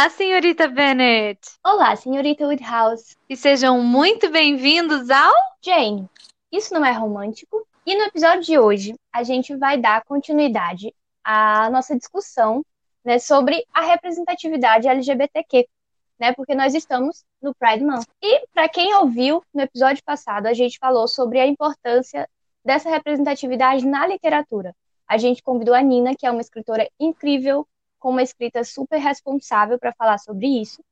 Olá, senhorita Bennett. Olá, senhorita Woodhouse. E sejam muito bem-vindos ao Jane. Isso não é romântico? E no episódio de hoje, a gente vai dar continuidade à nossa discussão né, sobre a representatividade LGBTQ, né? Porque nós estamos no Pride Month. E para quem ouviu no episódio passado, a gente falou sobre a importância dessa representatividade na literatura. A gente convidou a Nina, que é uma escritora incrível, com uma escrita super responsável para falar sobre isso.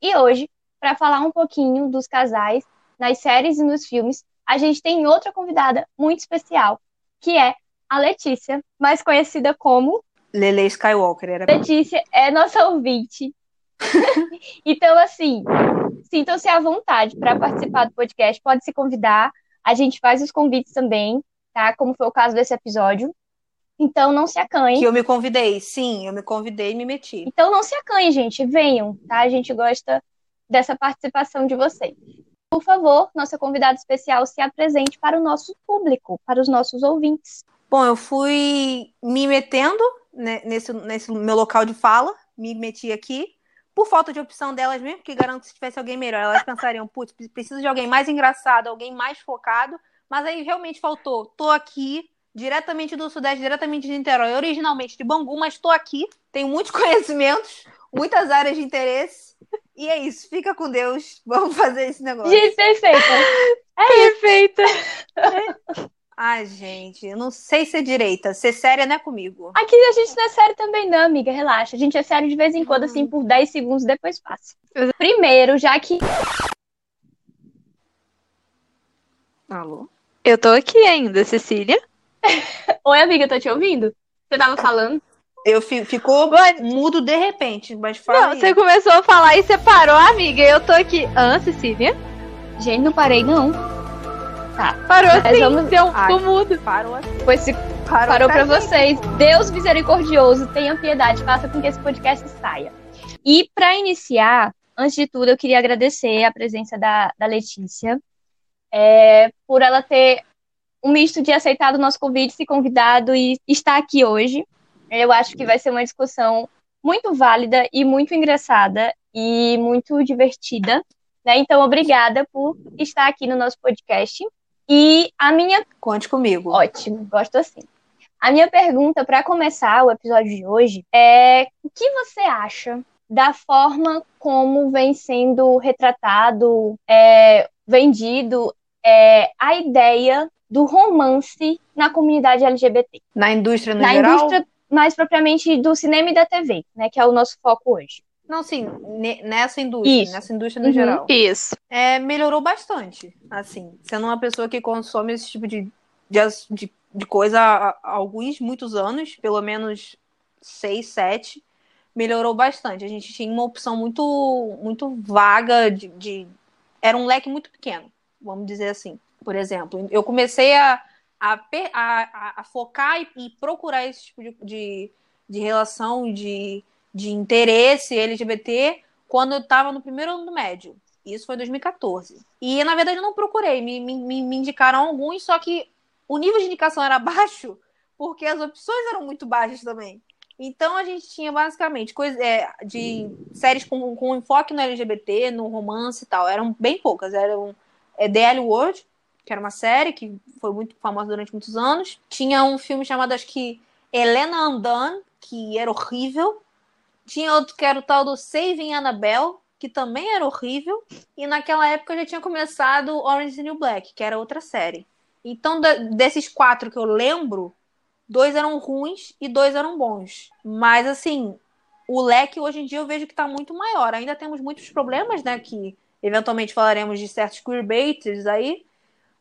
E hoje, para falar um pouquinho dos casais nas séries e nos filmes, a gente tem outra convidada muito especial, que é a Letícia, mais conhecida como Lele Skywalker. Era... Letícia é nossa ouvinte. então, assim, sintam-se à vontade para participar do podcast, pode se convidar. A gente faz os convites também, tá? Como foi o caso desse episódio. Então não se acanhem. Que eu me convidei, sim, eu me convidei e me meti. Então não se acanhem, gente, venham, tá? A gente gosta dessa participação de vocês. Por favor, nossa convidada especial se apresente para o nosso público, para os nossos ouvintes. Bom, eu fui me metendo né, nesse, nesse meu local de fala, me meti aqui, por falta de opção delas mesmo, porque garanto que se tivesse alguém melhor, elas pensariam, putz, preciso de alguém mais engraçado, alguém mais focado, mas aí realmente faltou. Tô aqui, diretamente do Sudeste, diretamente de Niterói, originalmente de Bangu, mas estou aqui, tenho muitos conhecimentos, muitas áreas de interesse. E é isso, fica com Deus, vamos fazer esse negócio. Gente, perfeita. É perfeita. Ai, gente, eu não sei ser direita. Ser séria não é comigo. Aqui a gente não é sério também, não, amiga. Relaxa. A gente é sério de vez em quando, assim, por 10 segundos, depois passa. Primeiro, já que. Alô? Eu tô aqui ainda, Cecília. Oi, amiga, tô te ouvindo? Você tava falando? Eu fico, ficou mas... mudo de repente, mas fala. Não, aí. você começou a falar e você parou, amiga. Eu tô aqui. Ah, Cecília? Gente, não parei, não. Tá. Parou assim, vamos... deu um mudo. Parou assim. Pois se parou, parou pra, pra vocês. Deus misericordioso, tenha piedade, faça com que esse podcast saia. E para iniciar, antes de tudo, eu queria agradecer a presença da, da Letícia. É, por ela ter um misto de aceitado o nosso convite, se convidado e estar aqui hoje. Eu acho que vai ser uma discussão muito válida e muito engraçada e muito divertida. Né? Então, obrigada por estar aqui no nosso podcast. E a minha. Conte comigo. Ótimo, gosto assim. A minha pergunta para começar o episódio de hoje é: o que você acha da forma como vem sendo retratado, é, vendido é, a ideia do romance na comunidade LGBT. Na indústria no na geral? Na indústria, mais propriamente do cinema e da TV, né, que é o nosso foco hoje. Não, sim, nessa indústria, Isso. nessa indústria no uhum. geral. Isso. É, melhorou bastante, assim, sendo uma pessoa que consome esse tipo de, de, de, de coisa há, há alguns, muitos anos, pelo menos seis, sete, melhorou bastante. A gente tinha uma opção muito, muito vaga de, de era um leque muito pequeno, vamos dizer assim por exemplo. Eu comecei a, a, a, a focar e, e, procurar esse tipo de, de, de relação, de, de interesse LGBT quando eu estava no primeiro ano do médio. Isso foi em 2014. E, na verdade, eu não procurei. Me, me, me indicaram alguns, só que o nível de indicação era baixo porque as opções eram muito baixas também. Então a gente tinha basicamente coisa, é, de séries com, com enfoque no LGBT, no romance e tal. Eram bem poucas. Eram é, The L World, que era uma série que foi muito famosa durante muitos anos. Tinha um filme chamado, acho que, Helena Andan, que era horrível. Tinha outro que era o tal do Saving Annabelle, que também era horrível. E naquela época já tinha começado Orange is the New Black, que era outra série. Então, desses quatro que eu lembro, dois eram ruins e dois eram bons. Mas, assim, o leque hoje em dia eu vejo que está muito maior. Ainda temos muitos problemas, né? Que eventualmente falaremos de certos queerbaiters aí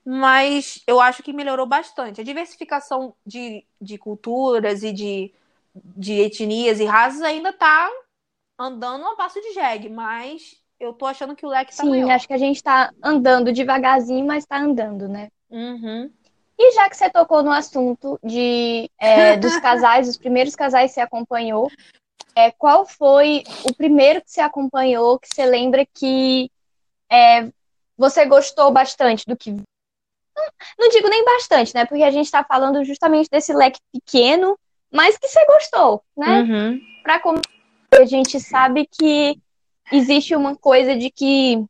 mas eu acho que melhorou bastante. A diversificação de, de culturas e de, de etnias e raças ainda está andando a passo de jegue, mas eu tô achando que o leque tá Sim, maior. acho que a gente tá andando devagarzinho, mas tá andando, né? Uhum. E já que você tocou no assunto de, é, dos casais, os primeiros casais que você acompanhou, é, qual foi o primeiro que você acompanhou que você lembra que é, você gostou bastante do que não digo nem bastante, né? Porque a gente está falando justamente desse leque pequeno, mas que você gostou, né? Uhum. Para começar, a gente sabe que existe uma coisa de que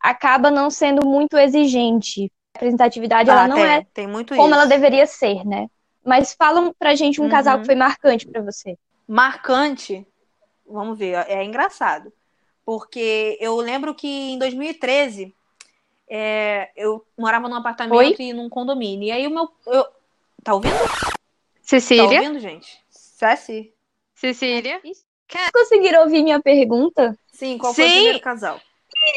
acaba não sendo muito exigente. A representatividade ela Ah, não tem, é tem muito como isso. ela deveria ser, né? Mas fala pra gente um casal Uhum. que foi marcante pra você. Marcante, vamos ver, é engraçado. Porque eu lembro que em 2013 é, eu morava num apartamento Oi? e num condomínio. E aí o meu. Eu... Tá ouvindo? Tá Cecília? ouvindo, gente? Ceci? Cecília? Conseguiram ouvir minha pergunta? Sim, qual foi o Sim. primeiro casal?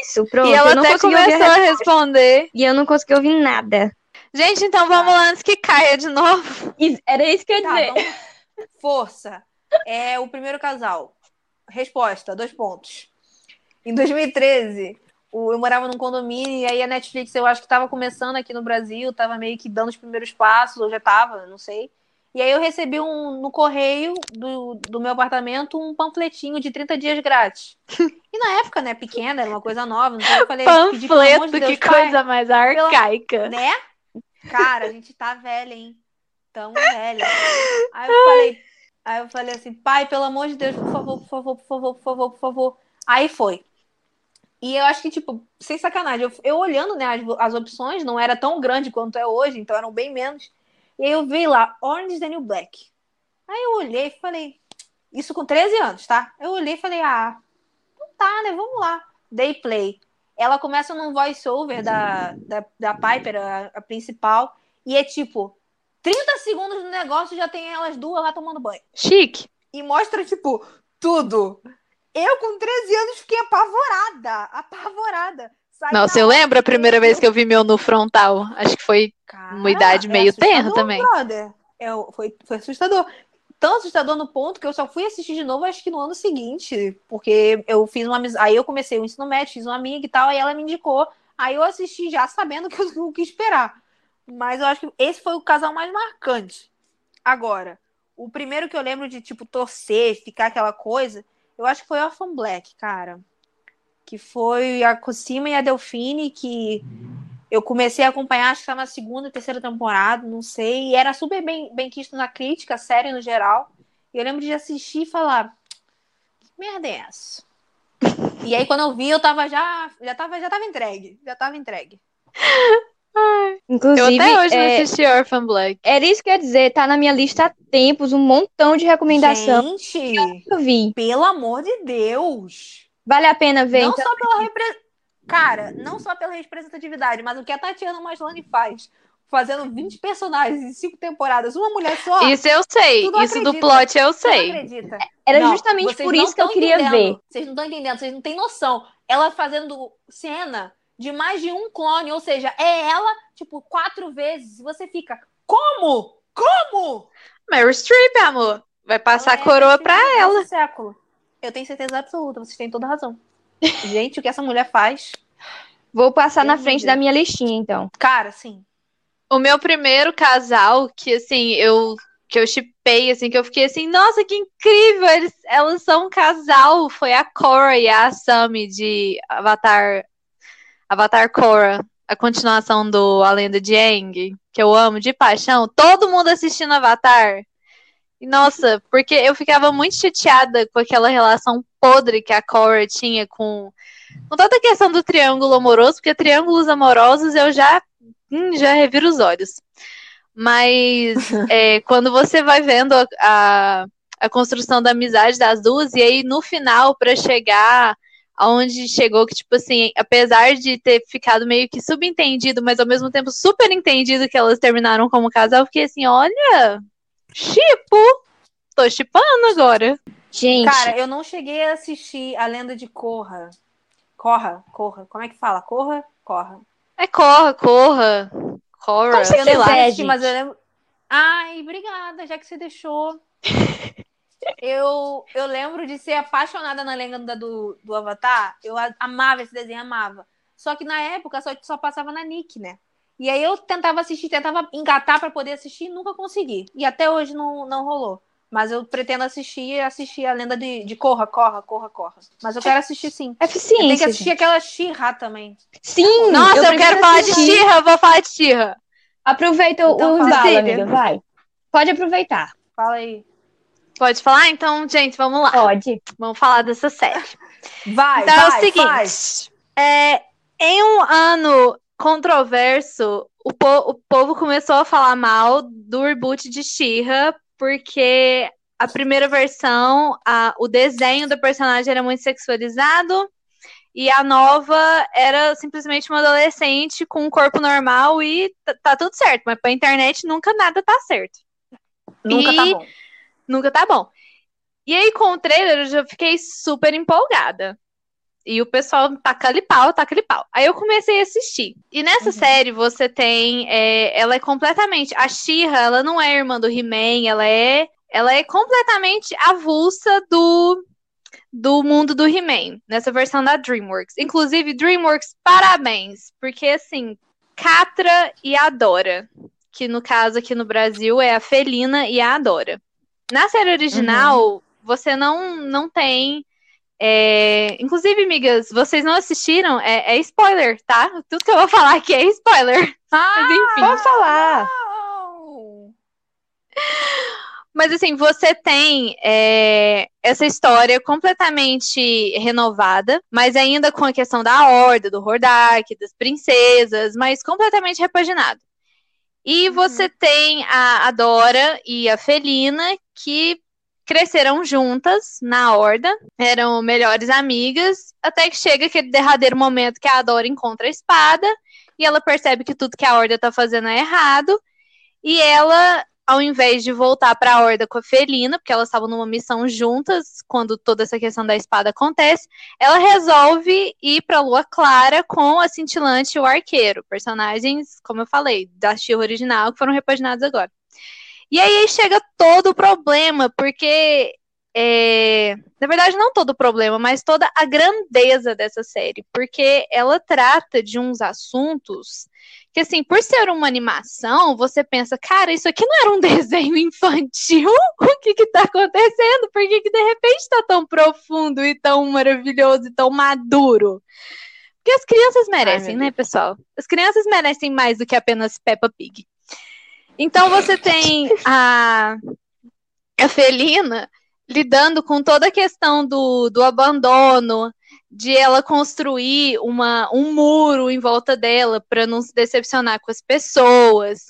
Isso, pronto. e ela eu não até começou a a responder. E eu não consegui ouvir nada. Gente, então vamos lá antes que caia de novo. Era isso que eu ia Tá, dizer. vamos... Força. É o primeiro casal. Resposta, dois pontos. Em 2013, o- eu morava num condomínio e aí a Netflix eu acho que estava começando aqui no Brasil, estava meio que dando os primeiros passos, ou já estava, não sei. E aí eu recebi um, no correio do, do meu apartamento um panfletinho de 30 dias grátis. E na época, né, pequena, era uma coisa nova, então eu falei, Panfleto, de Deus, que pai, coisa mais arcaica. né? Cara, a gente tá velha, hein? Tamo velha. Aí eu falei, aí eu falei assim, pai, pelo amor de Deus, por favor, por favor, por favor, por favor, por favor. Aí foi. E eu acho que, tipo, sem sacanagem, eu, eu olhando, né, as, as opções, não era tão grande quanto é hoje, então eram bem menos. E aí eu vi lá, Orange is the New Black. Aí eu olhei e falei, isso com 13 anos, tá? Eu olhei e falei, ah, então tá, né, vamos lá. Dei play. Ela começa num voice-over da, da, da Piper, a, a principal, e é tipo, 30 segundos do negócio já tem elas duas lá tomando banho. Chique. E mostra, tipo, tudo. Eu, com 13 anos, fiquei apavorada. Apavorada. Saí Nossa, eu lembro a primeira vez que eu vi meu nu frontal. Acho que foi Cara, uma idade é meio tenra assustador, também. brother. É, foi, foi assustador. Tão assustador no ponto que eu só fui assistir de novo, acho que no ano seguinte. Porque eu fiz uma amizade. Aí eu comecei o ensino médio, fiz uma amiga e tal, aí ela me indicou. Aí eu assisti já sabendo que eu, o que esperar. Mas eu acho que esse foi o casal mais marcante. Agora, o primeiro que eu lembro de, tipo, torcer, ficar aquela coisa, eu acho que foi Orphan Black, cara. Que foi a Cosima e a Delfine, que eu comecei a acompanhar, acho que tá na segunda, terceira temporada, não sei. E era super bem, bem quisto na crítica, série no geral. E eu lembro de assistir e falar: que merda é essa? e aí, quando eu vi, eu tava já. Já tava, já tava entregue. Já tava entregue. Eu Inclusive, até hoje é, não assisti Orphan Black. era isso que eu ia dizer. Tá na minha lista há tempos, um montão de recomendação Gente, que eu vi. pelo amor de Deus. Vale a pena ver, não então. só pela repre... Cara, não só pela representatividade, mas o que a Tatiana Maslany faz. Fazendo 20 personagens em 5 temporadas, uma mulher só. Isso eu sei. não Isso do acredita. plot eu Você não sei. acredita? Era Não, justamente por não isso que eu queria entendendo. ver. Vocês não estão entendendo, vocês não têm noção. Ela fazendo cena de mais de um clone, ou seja, é ela, tipo, quatro vezes. Você fica, como? Como? Meryl Streep, amor. Vai passar Ela a é coroa a pra ela. século. Eu tenho certeza absoluta, vocês têm toda razão. Gente, o que essa mulher faz? Vou passar na frente da minha listinha, então. Cara, sim. O meu primeiro casal, que assim, eu que eu shippei, assim, que eu fiquei assim, nossa, que incrível! Eles, elas são um casal. Foi a Korra e a Asami de Avatar, Avatar Korra, a continuação do A Lenda de Aang, que eu amo de paixão. Todo mundo assistindo Avatar. E nossa, porque eu ficava muito chateada com aquela relação podre que a Korra tinha com, com toda a questão do triângulo amoroso, porque triângulos amorosos eu já hum, já reviro os olhos. Mas é, quando você vai vendo a, a, a construção da amizade das duas, e aí no final, pra chegar aonde chegou, que tipo assim, apesar de ter ficado meio que subentendido, mas ao mesmo tempo super entendido que elas terminaram como casal, eu fiquei assim, olha, chipo, tô chipando agora. Gente, Cara, eu não cheguei a assistir A Lenda de Korra. Corra, Corra. Como é que fala? Corra? Corra. É corra, corra, corra, Como você Eu sei não lá. assisti, mas eu lembro. Ai, obrigada, já que você deixou. eu, eu lembro de ser apaixonada na lenda do, do Avatar. Eu amava esse desenho, amava. Só que na época só, só passava na Nick, né? E aí eu tentava assistir, tentava engatar pra poder assistir e nunca consegui. E até hoje não, não rolou. Mas eu pretendo assistir assistir a lenda de, de Corra, Corra, Corra, Corra. Mas eu quero assistir sim. Eu tenho que eficiência. assistir gente. aquela She-Ra também. Sim, Nossa, eu, preciso quero falar de eu vou falar de Shira. Aproveita Então o embalo, amiga, vai. Pode aproveitar. Fala aí. Pode falar? Então, gente, vamos lá. Pode. Vamos falar dessa série. Vai, Então vai, é o seguinte: faz. é, em um ano controverso, o, po- o povo começou a falar mal do reboot de She-Ra, porque a primeira versão, a- o desenho do personagem era muito sexualizado. E a nova era simplesmente uma adolescente com um corpo normal e tá, tá tudo certo, mas pra internet nunca nada tá certo. Nunca tá E- bom. Nunca tá bom. E aí, com o trailer, eu já fiquei super empolgada. E o pessoal taca-lhe pau, taca-lhe pau. Aí eu comecei a assistir. E nessa Uhum. série, você tem. é, ela é completamente. A She-Ra, ela não é irmã do He-Man, ela é. Ela é completamente avulsa do, do mundo do He-Man, nessa versão da DreamWorks. Inclusive, DreamWorks, parabéns! Porque, assim, Catra e Adora, que no caso aqui no Brasil é a Felina e a Adora. Na série original, você não, não tem. é, Inclusive, amigas, vocês não assistiram? É, é spoiler, tá? Tudo que eu vou falar aqui é spoiler. Ah, Mas enfim. Pode falar. Mas assim, você tem é, essa história completamente renovada, mas ainda com a questão da Horda, do Hordak, das princesas, mas completamente repaginado. E você tem a, a Dora e a Felina, que cresceram juntas na Horda, eram melhores amigas, até que chega aquele derradeiro momento que a Dora encontra a espada, e ela percebe que tudo que a Horda tá fazendo é errado, e ela ao invés de voltar para a Horda com a Felina, porque elas estavam numa missão juntas quando toda essa questão da espada acontece, ela resolve ir para Lua Clara com a Cintilante e o Arqueiro, personagens, como eu falei, da She-Ra original que foram repaginados agora. E aí chega todo o problema, porque é, na verdade não todo o problema, mas toda a grandeza dessa série, porque ela trata de uns assuntos que assim, por ser uma animação, você pensa, cara, isso aqui não era um desenho infantil? O que que tá acontecendo? Por que que de repente tá tão profundo e tão maravilhoso e tão maduro? Porque as crianças merecem, meu né, pessoal? As crianças merecem mais do que apenas Peppa Pig. Então você tem a, a Felina lidando com toda a questão do, do abandono, de ela construir uma, um muro em volta dela para não se decepcionar com as pessoas.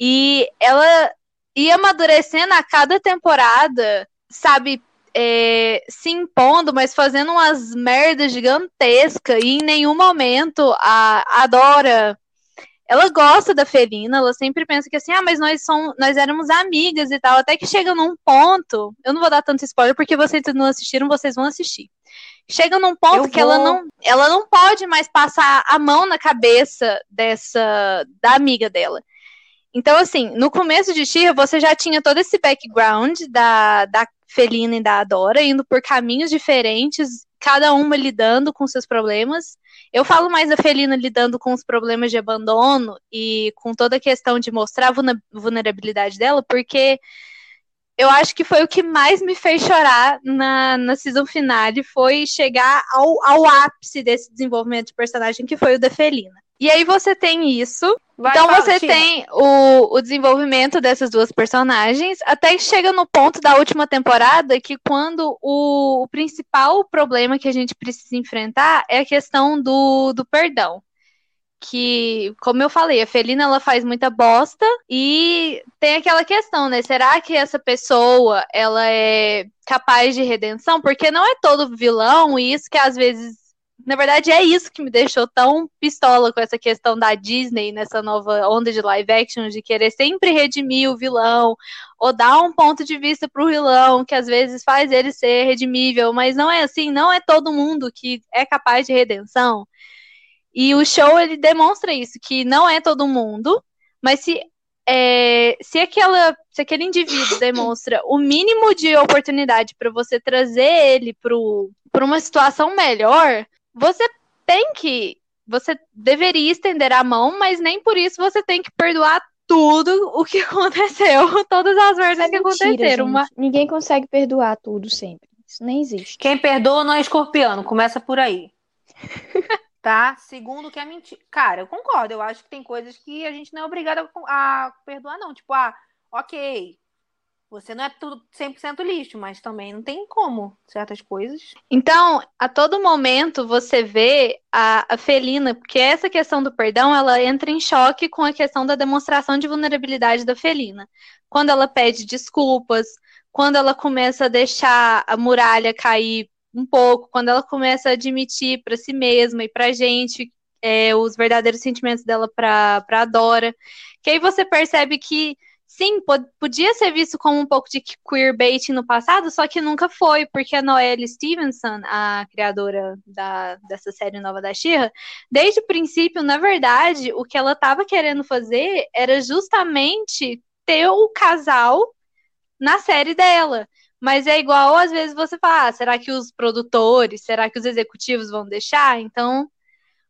E ela ia amadurecendo a cada temporada, sabe, é, se impondo, mas fazendo umas merdas gigantescas. E em nenhum momento a, a Dora. Ela gosta da Felina, ela sempre pensa que assim, ah, mas nós, somos, nós éramos amigas e tal. Até que chega num ponto. Eu não vou dar tanto spoiler, porque vocês não assistiram, vocês vão assistir chega num ponto Eu que ela vou. não, ela não pode mais passar a mão na cabeça dessa da amiga dela. Então, assim, no começo de Shira, você já tinha todo esse background da, da Felina e da Adora, indo por caminhos diferentes, cada uma lidando com seus problemas. Eu falo mais da Felina lidando com os problemas de abandono e com toda a questão de mostrar a vulnerabilidade dela, porque eu acho que foi o que mais me fez chorar na, na season finale, foi chegar ao, ao ápice desse desenvolvimento de personagem, que foi o da Felina. E aí você tem isso, Vai, então fala, você tem o, o desenvolvimento dessas duas personagens, até que chega no ponto da última temporada que quando o, o principal problema que a gente precisa enfrentar é a questão do, do perdão. Que, como eu falei, a Felina ela faz muita bosta e tem aquela questão, né? Será que essa pessoa ela é capaz de redenção? Porque não é todo vilão e isso que às vezes na verdade, é isso que me deixou tão pistola com essa questão da Disney nessa nova onda de live action, de querer sempre redimir o vilão, ou dar um ponto de vista pro vilão, que às vezes faz ele ser redimível, mas não é assim, não é todo mundo que é capaz de redenção. E o show, ele demonstra isso, que não é todo mundo, mas se, é, se, aquela, se aquele indivíduo demonstra o mínimo de oportunidade para você trazer ele para uma situação melhor, você tem que. Você deveria estender a mão, mas nem por isso você tem que perdoar tudo o que aconteceu, todas as merdas É que mentira, aconteceram. Uma- Ninguém consegue perdoar tudo sempre. Isso nem existe. Quem perdoa não é escorpiano, começa por aí. tá? Segundo que é mentira. Cara, eu concordo. Eu acho que tem coisas que a gente não é obrigada a a perdoar, não. Tipo, ah, ok. Você não é tudo 100% lixo, mas também não tem como certas coisas. Então, a todo momento você vê a, a Felina, porque essa questão do perdão, ela entra em choque com a questão da demonstração de vulnerabilidade da Felina. Quando ela pede desculpas, quando ela começa a deixar a muralha cair um pouco, quando ela começa a admitir para si mesma e para a gente é, os verdadeiros sentimentos dela para a Dora, que aí você percebe que sim, podia ser visto como um pouco de queerbaiting no passado, só que nunca foi, porque a Noelle Stevenson, a criadora da, dessa série nova da Xirra, desde o princípio, na verdade, o que ela estava querendo fazer era justamente ter o casal na série dela. Mas é igual, às vezes, você fala, ah, será que os produtores, será que os executivos vão deixar? Então.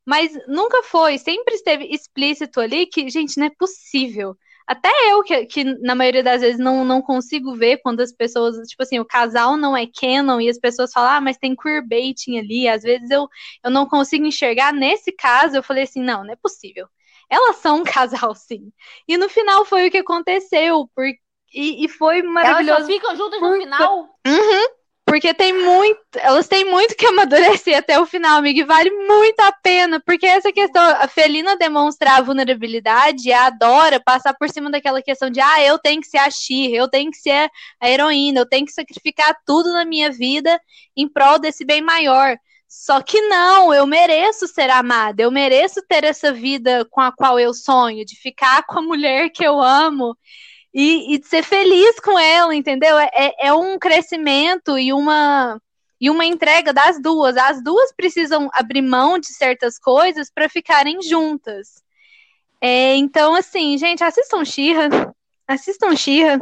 Mas nunca foi, sempre esteve explícito ali que, gente, não é possível. Até eu, que, que na maioria das vezes não, não consigo ver quando as pessoas, tipo assim, o casal não é canon e as pessoas falam, ah, mas tem queerbaiting ali. Às vezes eu, eu não consigo enxergar. Nesse caso, eu falei assim, não, não é possível. Elas são um casal, sim. E no final foi o que aconteceu, porque e, e foi maravilhoso. Elas só ficam juntas no final? Uhum. Porque tem muito, elas têm muito que amadurecer até o final, amiga, e vale muito a pena, porque essa questão, a Felina demonstrar a vulnerabilidade, a Dora passar por cima daquela questão de, ah, eu tenho que ser a Xir, eu tenho que ser a heroína, eu tenho que sacrificar tudo na minha vida em prol desse bem maior. Só que não, eu mereço ser amada, eu mereço ter essa vida com a qual eu sonho, de ficar com a mulher que eu amo e, e de ser feliz com ela, entendeu? É, é, é um crescimento e uma e uma entrega das duas. As duas precisam abrir mão de certas coisas para ficarem juntas. É, então, assim, gente, assistam Xirra. Assistam Xirra.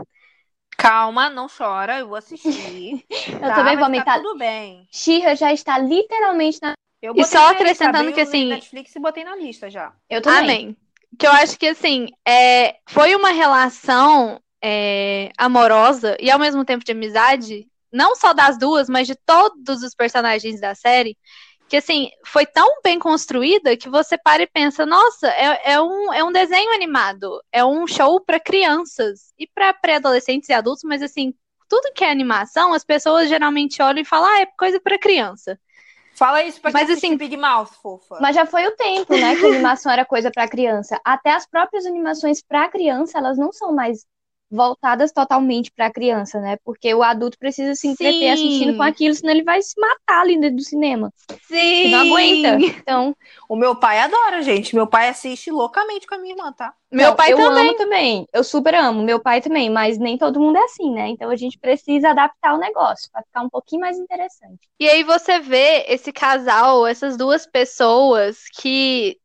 Calma, não chora, eu vou assistir. eu tá, também vou tá aumentar. Tá tudo bem. Xirra já está literalmente na. e só acrescentando que assim. Netflix e botei na lista já. Eu também. Amém que eu acho que assim é, foi uma relação é, amorosa e ao mesmo tempo de amizade, não só das duas, mas de todos os personagens da série, que assim foi tão bem construída que você para e pensa, nossa, é, é um, é um desenho animado, é um show para crianças e para pré-adolescentes e adultos, mas assim tudo que é animação, as pessoas geralmente olham e falam, ah, é coisa para criança. Fala isso pra mas, assim, Big Mouth, fofa. Mas já foi o tempo, né, que a animação era coisa para criança. Até as próprias animações para criança, elas não são mais voltadas totalmente para a criança, né? Porque o adulto precisa se entreter assistindo com aquilo, senão ele vai se matar ali dentro do cinema. Sim. não aguenta. Então, o meu pai adora, gente. Meu pai assiste loucamente com a minha irmã, tá? Meu pai eu também. amo também. Eu super amo, meu pai também, mas nem todo mundo é assim, né? Então a gente precisa adaptar o negócio para ficar um pouquinho mais interessante. E aí você vê esse casal, essas duas pessoas que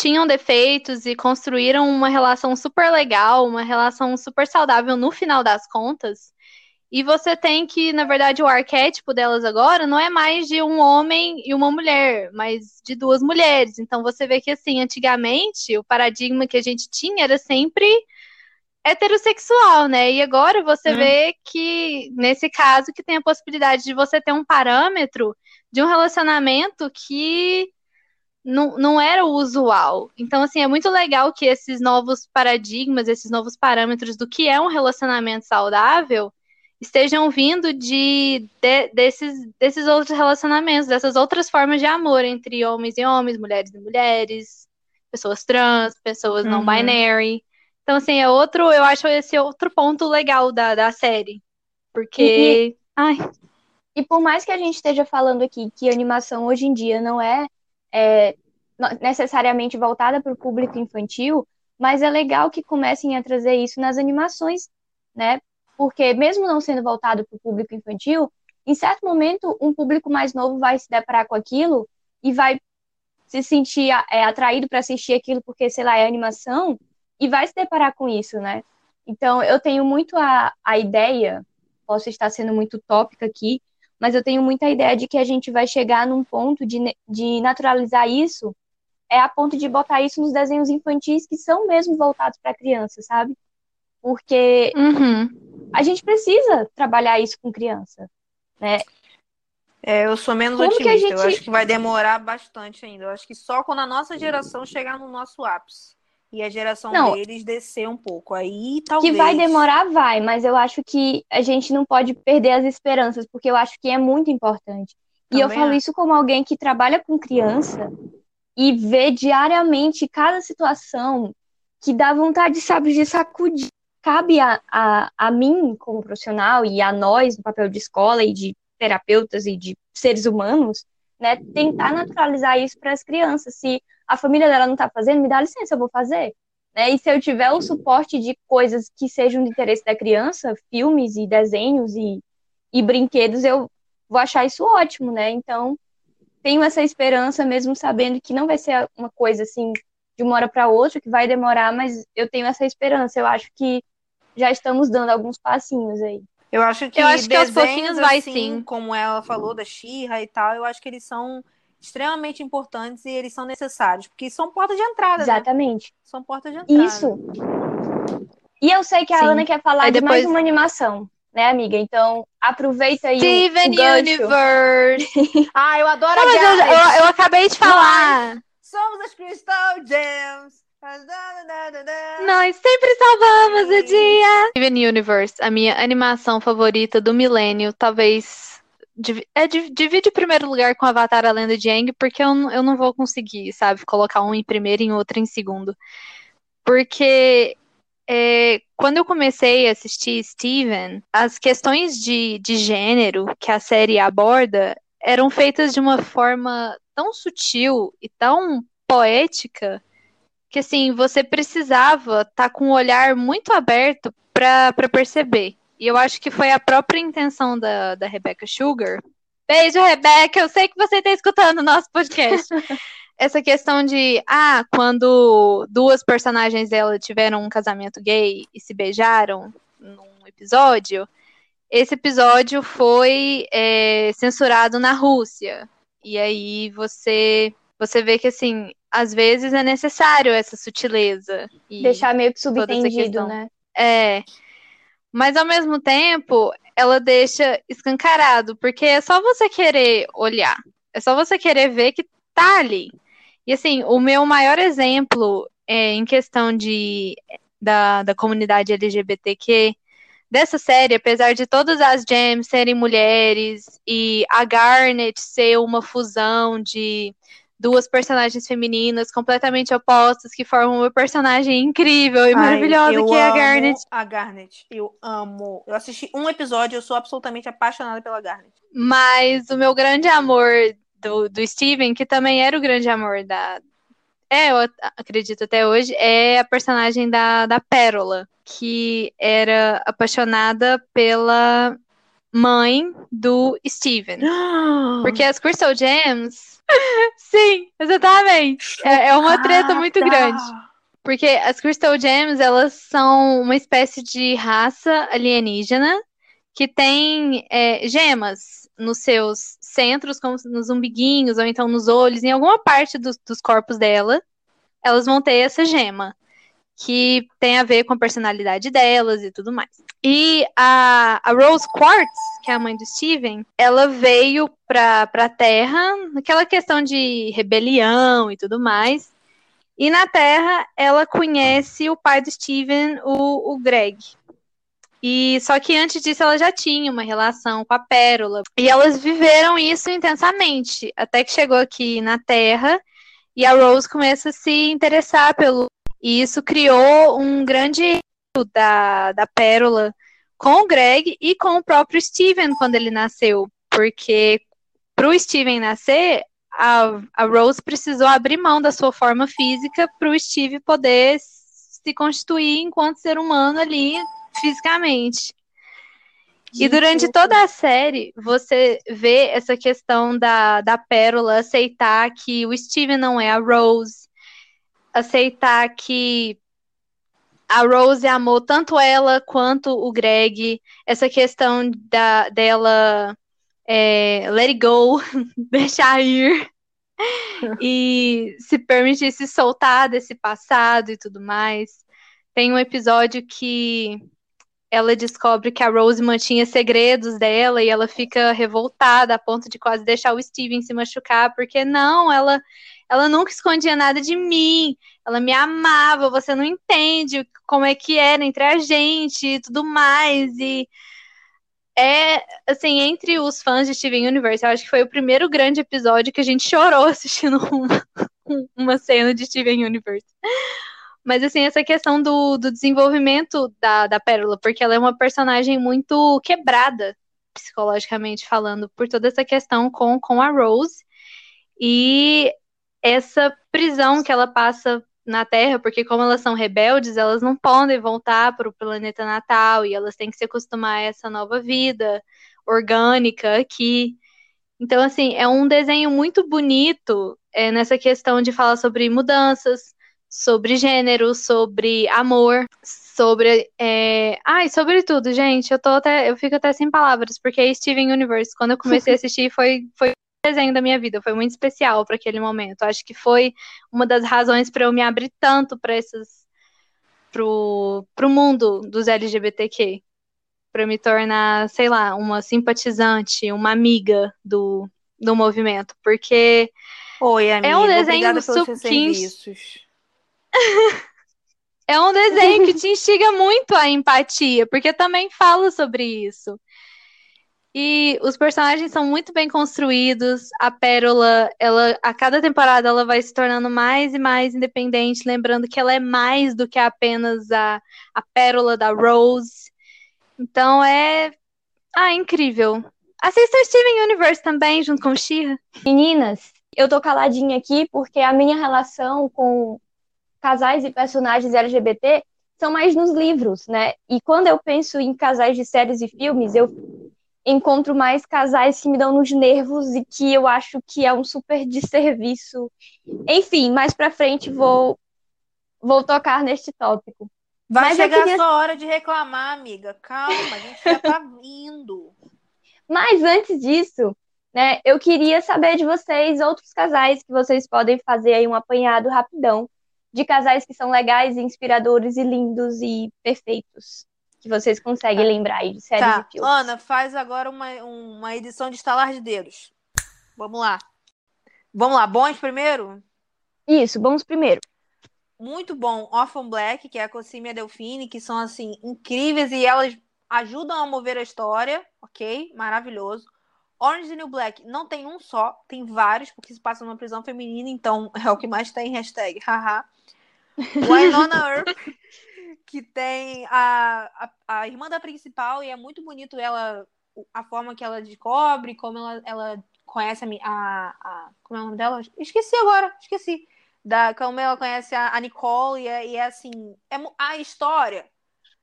tinham defeitos e construíram uma relação super legal, uma relação super saudável no final das contas. E você tem que, na verdade, o arquétipo delas agora não é mais de um homem e uma mulher, mas de duas mulheres. Então você vê que, assim, antigamente, o paradigma que a gente tinha era sempre heterossexual, né? E agora você hum. vê que, nesse caso, que tem a possibilidade de você ter um parâmetro de um relacionamento que não, não era o usual. Então, assim, é muito legal que esses novos paradigmas, esses novos parâmetros do que é um relacionamento saudável estejam vindo de, de, desses, desses outros relacionamentos, dessas outras formas de amor entre homens e homens, mulheres e mulheres, pessoas trans, pessoas uhum. não binary. Então, assim, é outro, eu acho esse outro ponto legal da, da série. Porque. E, ai. e por mais que a gente esteja falando aqui que animação hoje em dia não é é, necessariamente voltada para o público infantil, mas é legal que comecem a trazer isso nas animações, né? Porque mesmo não sendo voltado para o público infantil, em certo momento um público mais novo vai se deparar com aquilo e vai se sentir é, atraído para assistir aquilo porque, sei lá, é animação e vai se deparar com isso, né? Então, eu tenho muito a, a ideia, posso estar sendo muito tópica aqui, mas eu tenho muita ideia de que a gente vai chegar num ponto de, de naturalizar isso, é a ponto de botar isso nos desenhos infantis que são mesmo voltados para criança, sabe? Porque uhum. a gente precisa trabalhar isso com criança, né? É, eu sou menos Como otimista. Gente... Eu acho que vai demorar bastante ainda. Eu acho que só quando a nossa geração chegar no nosso ápice. E a geração Não. deles descer um pouco. Aí talvez. Que vai demorar, vai, mas eu acho que a gente não pode perder as esperanças, porque eu acho que é muito importante. e eu Também falo isso como alguém que trabalha com criança e vê diariamente cada situação que dá vontade, sabe, de sacudir. Cabe a, a, a mim, como profissional, e a nós, no papel de escola e de terapeutas e de seres humanos, né, tentar naturalizar isso para as crianças. Se a família dela não está fazendo, me dá licença, eu vou fazer. Né? E se eu tiver o suporte de coisas que sejam de interesse da criança, filmes e desenhos e, e brinquedos, eu vou achar isso ótimo, né? Então, tenho essa esperança, mesmo sabendo que não vai ser uma coisa assim de uma hora para outra, que vai demorar, mas eu tenho essa esperança. Eu acho que já estamos dando alguns passinhos aí. Eu acho que Eu acho que aos pouquinhos vai assim, sim. Como ela falou da Xirra e tal, eu acho que eles são extremamente importantes e eles são necessários, porque são portas de entrada, né? Exatamente. São portas de entrada. Isso. E eu sei que a Sim. Ana quer falar Aí de mais depois- uma animação, né, amiga? Então, aproveita aí Steven o. Universe. Ah, eu adoro Não, a eu, eu, eu acabei de falar. Somos as Crystal Gems. Nós sempre salvamos o dia. Steven Universe, a minha animação favorita do milênio, talvez. É, div- divide o primeiro lugar com Avatar A Lenda de Aang, porque eu, eu não vou conseguir, sabe, colocar um em primeiro e outro em segundo. Porque é, quando eu comecei a assistir Steven, as questões de, de gênero que a série aborda eram feitas de uma forma tão sutil e tão poética que assim, você precisava estar com o olhar muito aberto para perceber. E eu acho que foi a própria intenção da, da Rebecca Sugar. Beijo, Rebecca, eu sei que você está escutando o nosso podcast. Essa questão de, ah, quando duas personagens dela tiveram um casamento gay e se beijaram num episódio, esse episódio foi é, censurado na Rússia. E aí você você vê que assim, às vezes é necessário essa sutileza. Deixar meio que subentendido, né? É. Mas ao mesmo tempo, ela deixa escancarado, porque é só você querer olhar. É só você querer ver que tá ali. E assim, o meu maior exemplo é, em questão de da, da comunidade LGBTQ dessa série, apesar de todas as gems serem mulheres e a Garnet ser uma fusão de duas personagens femininas completamente opostas que formam uma personagem incrível e Ai, maravilhosa que é a Garnet. A Garnet. Eu amo. Eu assisti um episódio, eu sou absolutamente apaixonada pela Garnet. Mas o meu grande amor do, do Steven, que também era o grande amor da. É, eu acredito até hoje, é a personagem da, da Pérola, que era apaixonada pela mãe do Steven. Porque as Crystal Gems. Sim, exatamente. É, é uma treta muito grande. Porque as Crystal Gems, elas são uma espécie de raça alienígena que tem é, gemas nos seus centros, como nos umbiguinhos, ou então nos olhos, em alguma parte dos, dos corpos dela, elas vão ter essa gema, que tem a ver com a personalidade delas e tudo mais. E a, a Rose Quartz, que é a mãe do Steven, ela veio pra, pra Terra, naquela questão de rebelião e tudo mais, e na Terra, ela conhece o pai do Steven, o, o Greg. E só que antes disso ela já tinha uma relação com a Pérola. E elas viveram isso intensamente, até que chegou aqui na Terra e a Rose começa a se interessar pelo. E isso criou um grande da, da Pérola com o Greg e com o próprio Steven quando ele nasceu. Porque para o Steven nascer, a, a Rose precisou abrir mão da sua forma física para o Steve poder se constituir enquanto ser humano ali fisicamente. E durante toda a série, você vê essa questão da, da Pérola aceitar que o Steven não é a Rose, aceitar que a Rose amou tanto ela quanto o Greg, essa questão da, dela é, let it go, deixar ir e se permitir se soltar desse passado e tudo mais. Tem um episódio que ela descobre que a Rose mantinha segredos dela e ela fica revoltada a ponto de quase deixar o Steven se machucar, porque não, ela ela nunca escondia nada de mim, ela me amava, você não entende como é que era entre a gente e tudo mais. E é, assim, entre os fãs de Steven Universe, eu acho que foi o primeiro grande episódio que a gente chorou assistindo uma, uma cena de Steven Universe. Mas, assim, essa questão do, do desenvolvimento da, da Pérola, porque ela é uma personagem muito quebrada, psicologicamente falando, por toda essa questão com, com a Rose. E essa prisão que ela passa na Terra, porque como elas são rebeldes, elas não podem voltar para o planeta natal e elas têm que se acostumar a essa nova vida orgânica aqui. Então, assim, é um desenho muito bonito é, nessa questão de falar sobre mudanças, sobre gênero, sobre amor, sobre. É... Ai, sobre tudo, gente. Eu tô até. Eu fico até sem palavras, porque Steven Universe, quando eu comecei a assistir, foi, foi desenho da minha vida, foi muito especial para aquele momento. Acho que foi uma das razões para eu me abrir tanto para esses pro, pro mundo dos LGBTQ, para me tornar, sei lá, uma simpatizante, uma amiga do, do movimento, porque Oi, amiga, é um desenho super é um desenho que te instiga muito a empatia, porque também fala sobre isso. E os personagens são muito bem construídos. A Pérola, ela, a cada temporada, ela vai se tornando mais e mais independente, lembrando que ela é mais do que apenas a, a Pérola da Rose. Então é. Ah, incrível. Assista Steven Universe também, junto com Shira. Meninas, eu tô caladinha aqui porque a minha relação com casais e personagens LGBT são mais nos livros, né? E quando eu penso em casais de séries e filmes, eu encontro mais casais que me dão nos nervos e que eu acho que é um super desserviço. Enfim, mais pra frente vou, vou tocar neste tópico. Vai Mas chegar queria... a sua hora de reclamar, amiga. Calma, a gente já tá vindo. Mas antes disso, né, eu queria saber de vocês outros casais que vocês podem fazer aí um apanhado rapidão de casais que são legais, inspiradores e lindos e perfeitos que vocês conseguem tá. lembrar aí de séries tá. e filmes. Ana, faz agora uma, uma edição de estalar de dedos. Vamos lá. Vamos lá, bons primeiro? Isso, bons primeiro. Muito bom. Orphan Black, que é a Cossimia Delfine, que são, assim, incríveis e elas ajudam a mover a história, ok? Maravilhoso. Orange New Black não tem um só, tem vários, porque se passa numa prisão feminina, então é o que mais tem hashtag, haha. Winona Earp, que tem a, a, a, irmã da principal, e é muito bonito ela, a forma que ela descobre, como ela, ela conhece a, a, a, Como é o nome dela? Esqueci agora, esqueci. Da, como ela conhece a, a Nicole, e é, e é assim. É, a história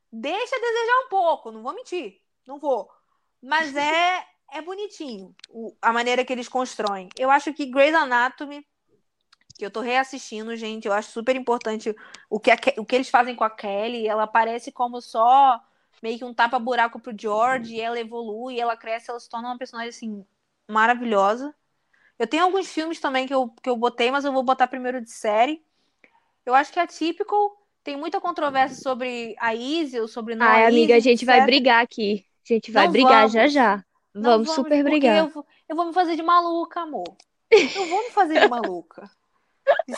deixa a desejar um pouco, não vou mentir, não vou. Mas é, é bonitinho o, a maneira que eles constroem. Eu acho que Grey's Anatomy que eu tô reassistindo, gente. Eu acho super importante o que, a, o que eles fazem com a Kelly. Ela aparece como só meio que um tapa-buraco pro George, e ela evolui, ela cresce, ela se torna uma personagem, assim, maravilhosa. Eu tenho alguns filmes também que eu, que eu botei, mas eu vou botar primeiro de série. Eu acho que é típico. Tem muita controvérsia sobre a Izzy ou sobre não Ai, amiga, a gente etc. vai brigar aqui. A gente vai não brigar vamos. já já. Vamos, vamos super brigar. Eu vou, eu vou me fazer de maluca, amor. Eu vou me fazer de maluca.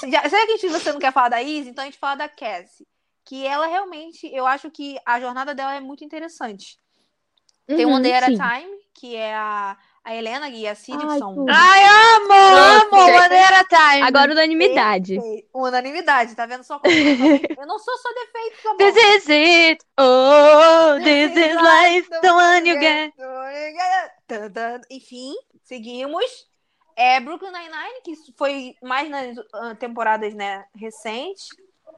Já, será que você não quer falar da Izzy? Então a gente fala da Cassie. Que ela realmente, eu acho que a jornada dela é muito interessante. Tem uhum, One Day at a Time, que é a, a Helena e a Cid, que são. Ai, amo! Amo! One Day at a Time! Agora unanimidade. Unanimidade, tá vendo só como eu não sou só defeito, tá This is it! Oh, this is life, the one you get. Enfim, seguimos. É Brooklyn Nine-Nine, que foi mais nas uh, temporadas né, recentes,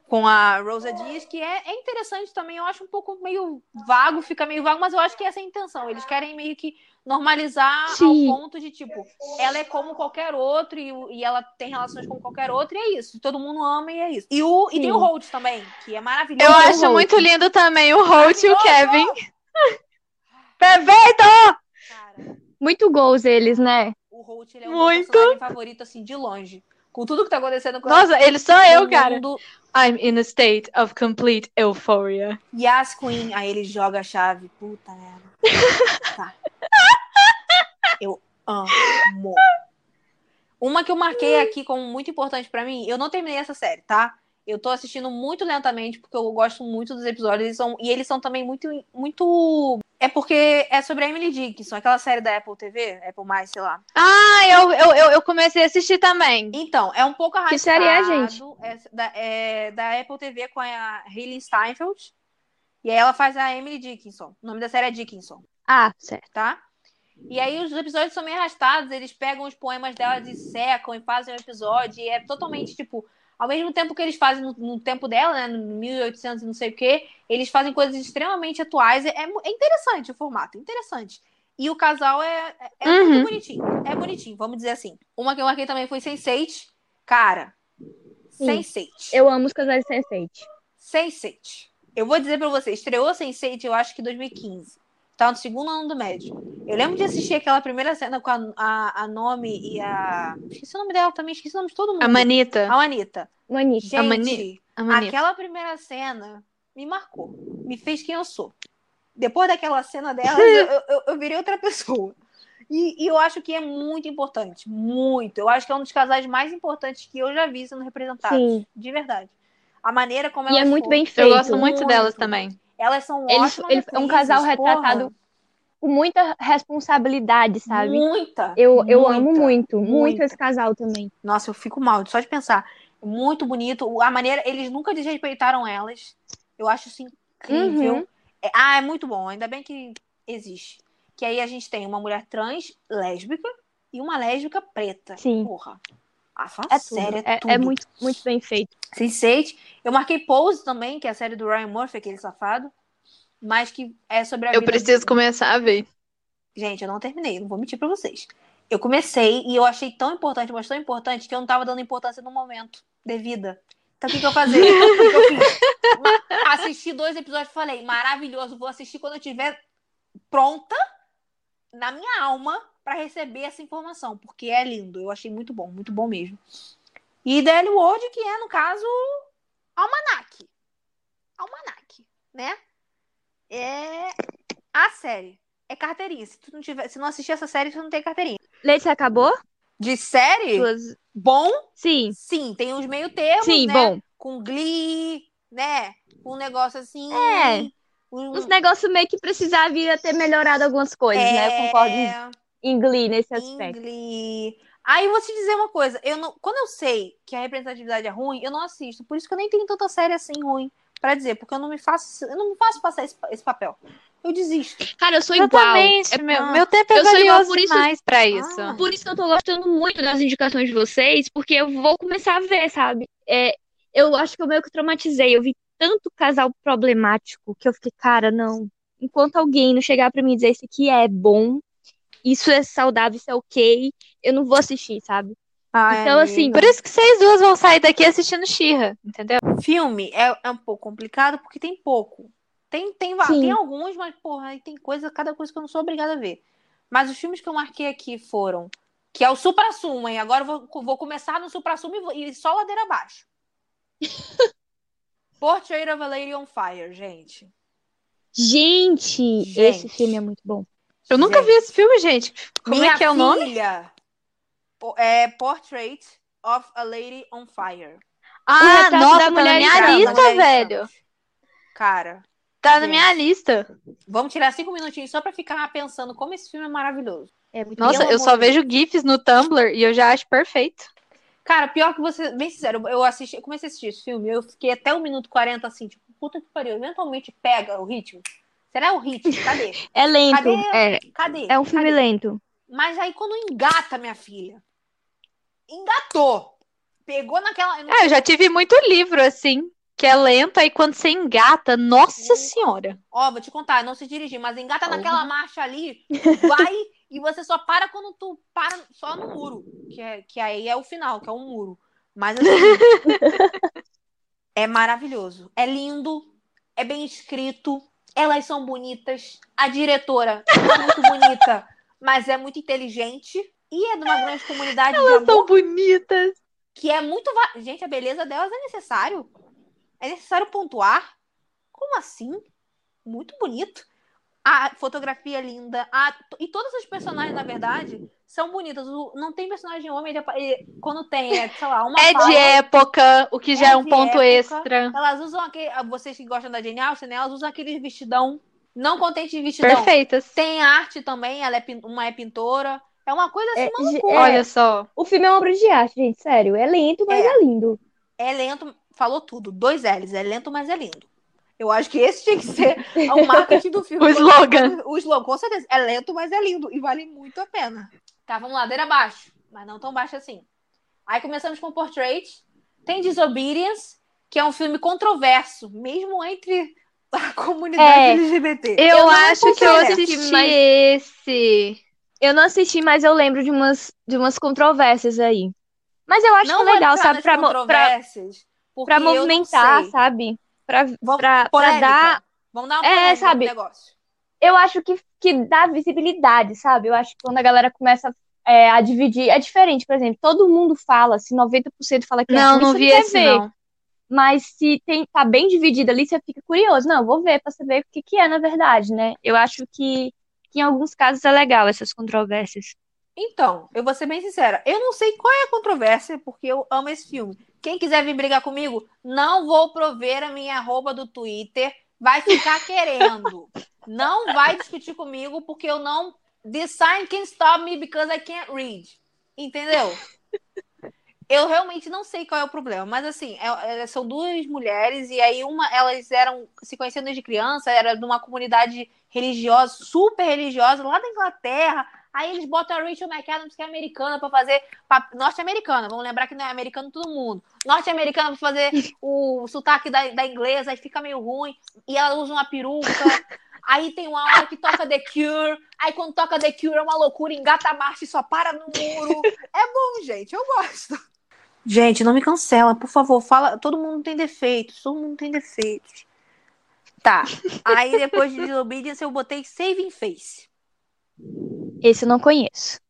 com a Rosa Dias, que é, é interessante também. Eu acho um pouco meio vago, fica meio vago, mas eu acho que essa é a intenção. Eles querem meio que normalizar Sim. ao ponto de, tipo, ela é como qualquer outro e, e, ela tem relações com qualquer outro, e é isso. Todo mundo ama e é isso. E, o, e tem o Holt também, que é maravilhoso. Eu acho muito lindo também o Holt e o Kevin. Perfeito! Cara. Muito gols eles, né? O Holt ele é o meu personagem favorito, assim, de longe. Com tudo que tá acontecendo com Nossa, ele sou no eu, cara. mundo. I'm in a state of complete euphoria. Yas Queen, aí ele joga a chave. Puta merda. Tá. Eu amo. Uma que eu marquei aqui como muito importante pra mim, eu não terminei essa série, tá? Eu tô assistindo muito lentamente porque eu gosto muito dos episódios eles são, e eles são também muito muito é porque é sobre a Emily Dickinson, aquela série da Apple TV, Apple mais, sei lá. Ah, eu, eu, eu, eu comecei a assistir também. Então, é um pouco arrastado. Que série é, gente? É da, é da Apple TV com a Hayley Steinfeld. E aí ela faz a Emily Dickinson. O nome da série é Dickinson, Ah, certo. tá? E aí os episódios são meio arrastados, eles pegam os poemas dela e secam e fazem um episódio. E é totalmente, tipo, ao mesmo tempo que eles fazem no, no tempo dela, né, no 1800 e não sei o quê, eles fazem coisas extremamente atuais. É, é é interessante o formato, interessante. E o casal é, é, é Uhum. muito bonitinho. É bonitinho, vamos dizer assim. Uma que eu marquei também foi Sense8. Cara, Sim. Sense8. Eu amo os casais Sense8. Sense8. Eu vou dizer pra você, estreou Sense8 eu acho que em 2015. Tá no segundo ano do médio. Eu lembro de assistir aquela primeira cena com a, a, a Nomi e a... Esqueci o nome dela também, esqueci o nome de todo mundo. A Manita. A Anitta. Manita. Gente, A Mani- A Manita. aquela primeira cena me marcou. Me fez quem eu sou. Depois daquela cena dela, eu, eu, eu virei outra pessoa. E, e eu acho que é muito importante. Muito. Eu acho que é um dos casais mais importantes que eu já vi sendo representados. Sim. De verdade. A maneira como E elas é muito bem feito. Eu gosto muito Muito. delas também. Elas são Eles, eles é um casal atrizes, retratado porra. com muita responsabilidade, sabe? Muita. Eu, eu amo muita, muito, muito muita. esse casal também. Nossa, eu fico mal só de pensar. Muito bonito. A maneira. Eles nunca desrespeitaram elas. Eu acho isso incrível. Uhum. É- ah, é muito bom. Ainda bem que existe. Que aí a gente tem uma mulher trans lésbica e uma lésbica preta. Sim. Porra. A É tudo. séria É, é tudo. é muito, muito bem feito. Sense8. Eu marquei Pose também, que é a série do Ryan Murphy, aquele safado. Mas que é sobre a Eu vida preciso começar a ver. Gente, eu não terminei, não vou mentir pra vocês. Eu comecei e eu achei tão importante, mas tão importante, que eu não tava dando importância no momento devida. Então o que, que eu fiz? Assisti dois episódios e falei, maravilhoso, vou assistir quando eu estiver pronta na minha alma pra receber essa informação, porque é lindo. Eu achei muito bom, muito bom mesmo. E DL World, que é, no caso, Almanac. Almanac, né? É a série. É carteirinha. Se tu não tiver, se não assistir essa série, tu não tem carteirinha. Leite, você acabou? De série, Suas- bom, Sim, sim, tem uns meio termos, sim, né? bom. Com Glee, né? Um negócio assim. É. um- Uns negócios meio que precisava vir a ter melhorado algumas coisas, né? Eu concordo em- é, em Glee nesse em aspecto. Glee. Aí eu vou te dizer uma coisa, eu não, quando eu sei que a representatividade é ruim, eu não assisto. Por isso que eu nem tenho tanta série assim ruim pra dizer, porque eu não me faço, eu não me faço passar esse, esse papel. Eu desisto. Cara, eu sou igual. Exatamente. É meu, ah, meu tempo é eu sou igual, valioso por isso- demais pra isso. Ah. Por isso que eu tô gostando muito das indicações de vocês, porque eu vou começar a ver, sabe? É, eu acho que eu meio que traumatizei. Eu vi tanto casal problemático que eu fiquei, cara, não. Enquanto alguém não chegar pra mim e dizer isso aqui é bom, isso é saudável, isso é ok, eu não vou assistir, sabe? Então, assim, Por isso que vocês duas vão sair daqui assistindo Xirra, entendeu? Filme é, é um pouco complicado porque tem pouco. Tem, tem, Sim. tem alguns, mas, porra, aí tem coisa, cada coisa que eu não sou obrigada a ver. Mas os filmes que eu marquei aqui foram. Que é o Supra Sumo, hein? Agora eu vou, vou começar no Supra Sumo e, vou- e só ladeira abaixo. Portrait of a Lady on Fire, gente. gente, Gente. esse filme é muito bom. Eu nunca Gente. vi esse filme, gente. Como Minha é que é o nome? filha é Portrait of a Lady on Fire. Ah, retrato nossa, da tá na minha lista, velho. Cara, Tá na Gente. minha lista. vamos tirar cinco minutinhos só pra ficar pensando como esse filme é maravilhoso. É muito Nossa, eu só vejo GIFs no Tumblr e eu já acho perfeito. Cara, pior que você, bem sincero, eu assisti, eu comecei a assistir esse filme, eu fiquei até o minuto 40 assim, tipo, puta que pariu, eventualmente pega o ritmo. Será o ritmo? Cadê? É lento, Cadê? é, Cadê? é um filme Cadê? lento. Mas aí quando engata, minha filha, engatou. Pegou naquela. eu Ah, eu já tive muito livro assim, que é lento, aí quando você engata, nossa senhora. Ó, vou te contar, não sei dirigir, mas engata Porra. naquela marcha ali, vai e você só para quando tu para só no muro, que, é, que aí é o final, que é um muro. Mas assim, é maravilhoso, é lindo, é bem escrito, elas são bonitas, a diretora é muito bonita, mas é muito inteligente e é de uma grande comunidade de Elas são bonitas. que é muito. va- Gente, a beleza delas é necessário. É necessário pontuar. Como assim? Muito bonito. A fotografia é linda. A... E todas as personagens, na verdade, são bonitas. Não tem personagem homem, ele ele- quando tem, é, sei lá, uma É de fala, época, o que já É é um de ponto época. extra. Elas usam aquele. Vocês que gostam da Jane Austen, né? Elas usam aquele vestidão. Não contente de vestidão. Perfeitas. Tem arte também, ela é uma é pintora. É uma coisa assim, É, é, Olha só. O filme é uma obra de arte, gente, sério. É lento, mas É. é, lindo. É lento, falou tudo. Dois L's. É lento, mas é lindo. Eu acho que esse tinha que ser o marketing do filme. O slogan. O slogan, com certeza. É lento, mas é lindo. E vale muito a pena. Tá, vamos ladeira abaixo. Mas não tão baixo assim. Aí começamos com Portrait. Tem Disobedience, que é um filme controverso, mesmo entre a comunidade É. LGBT. Eu, não acho que eu considero, assisti mas- esse. Eu não assisti, mas eu lembro de umas, de umas controvérsias aí. Mas eu acho não que é legal, sabe? Pra, pra, pra eu movimentar, sabe? Pra, Vamos, pra, pra dar. Vamos dar uma É, sabe? negócio. Eu acho que, que dá visibilidade, sabe? Eu acho que quando a galera começa é, a dividir. É diferente, por exemplo, todo mundo fala, se 90% fala que é Não, ruim, não vi quer esse, ver. não. Mas se tem, tá bem dividido ali, você fica curioso. Não, vou ver pra saber o que, que é na verdade, né? Eu acho que, que em alguns casos é legal essas controvérsias. Então, eu vou ser bem sincera. Eu não sei qual é a controvérsia, porque eu amo esse filme. Quem quiser vir brigar comigo, não vou prover a minha arroba do Twitter. Vai ficar querendo. Não vai discutir comigo, porque eu não. The sign can stop me because I can't read. Entendeu? Eu realmente não sei qual é o problema, mas assim, é- é- são duas mulheres e aí uma, elas eram se conhecendo desde criança, era de uma comunidade religiosa, super religiosa, lá da Inglaterra. Aí eles botam a Rachel McAdams, que é americana, pra fazer. Norte-americana, vamos lembrar que não é americano todo mundo. Norte-americana pra fazer o sotaque da, da inglesa, aí fica meio ruim. E ela usa uma peruca. Aí tem uma hora que toca The Cure. Aí quando toca The Cure é uma loucura, engata a marcha e só para no muro. É bom, gente, eu gosto. Gente, não me cancela, por favor. Fala, todo mundo tem defeitos, todo mundo tem defeitos. Tá. Aí depois de Disobedience eu botei Saving Face. Esse eu não conheço.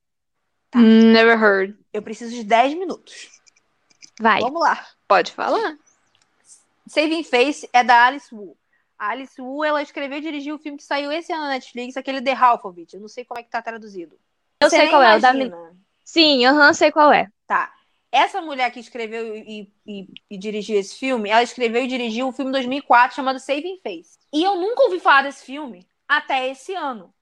Never heard. Eu preciso de 10 minutos. Vai. Vamos lá. Pode falar. Saving Face é da Alice Wu. A Alice Wu, ela escreveu e dirigiu o filme que saiu esse ano na Netflix, aquele The Halfovitch. Eu não sei como é que tá traduzido. Eu Você sei qual é, o da imagina. Sim, aham, sei qual é. Tá. Essa mulher que escreveu e, e- e dirigiu esse filme, ela escreveu e dirigiu um filme em 2004 chamado Saving Face. E eu nunca ouvi falar desse filme até esse ano.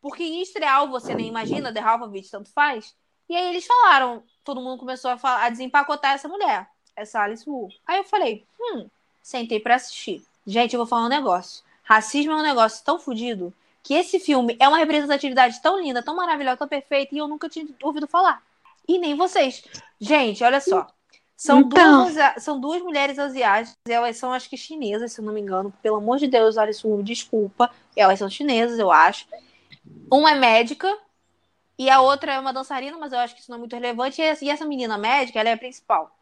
Porque ia estrear Você Nem Imagina, The Halfovitch, tanto faz. E aí eles falaram, todo mundo começou a, falar, a desempacotar essa mulher, essa Alice Wu. Aí eu falei, hum, sentei pra assistir. Gente, eu vou falar um negócio. Racismo é um negócio tão fodido que esse filme é uma representatividade tão linda, tão maravilhosa, tão perfeita, e eu nunca tinha ouvido falar. E nem vocês. Gente, olha só. São, Então. duas, asi- são duas mulheres asiáticas, elas são acho que chinesas, se eu não me engano. Pelo amor de Deus, Alice Wu, desculpa. Elas são chinesas, eu acho. Uma é médica e a outra é uma dançarina, mas eu acho que isso não é muito relevante. Essa- e essa menina médica, ela é a principal.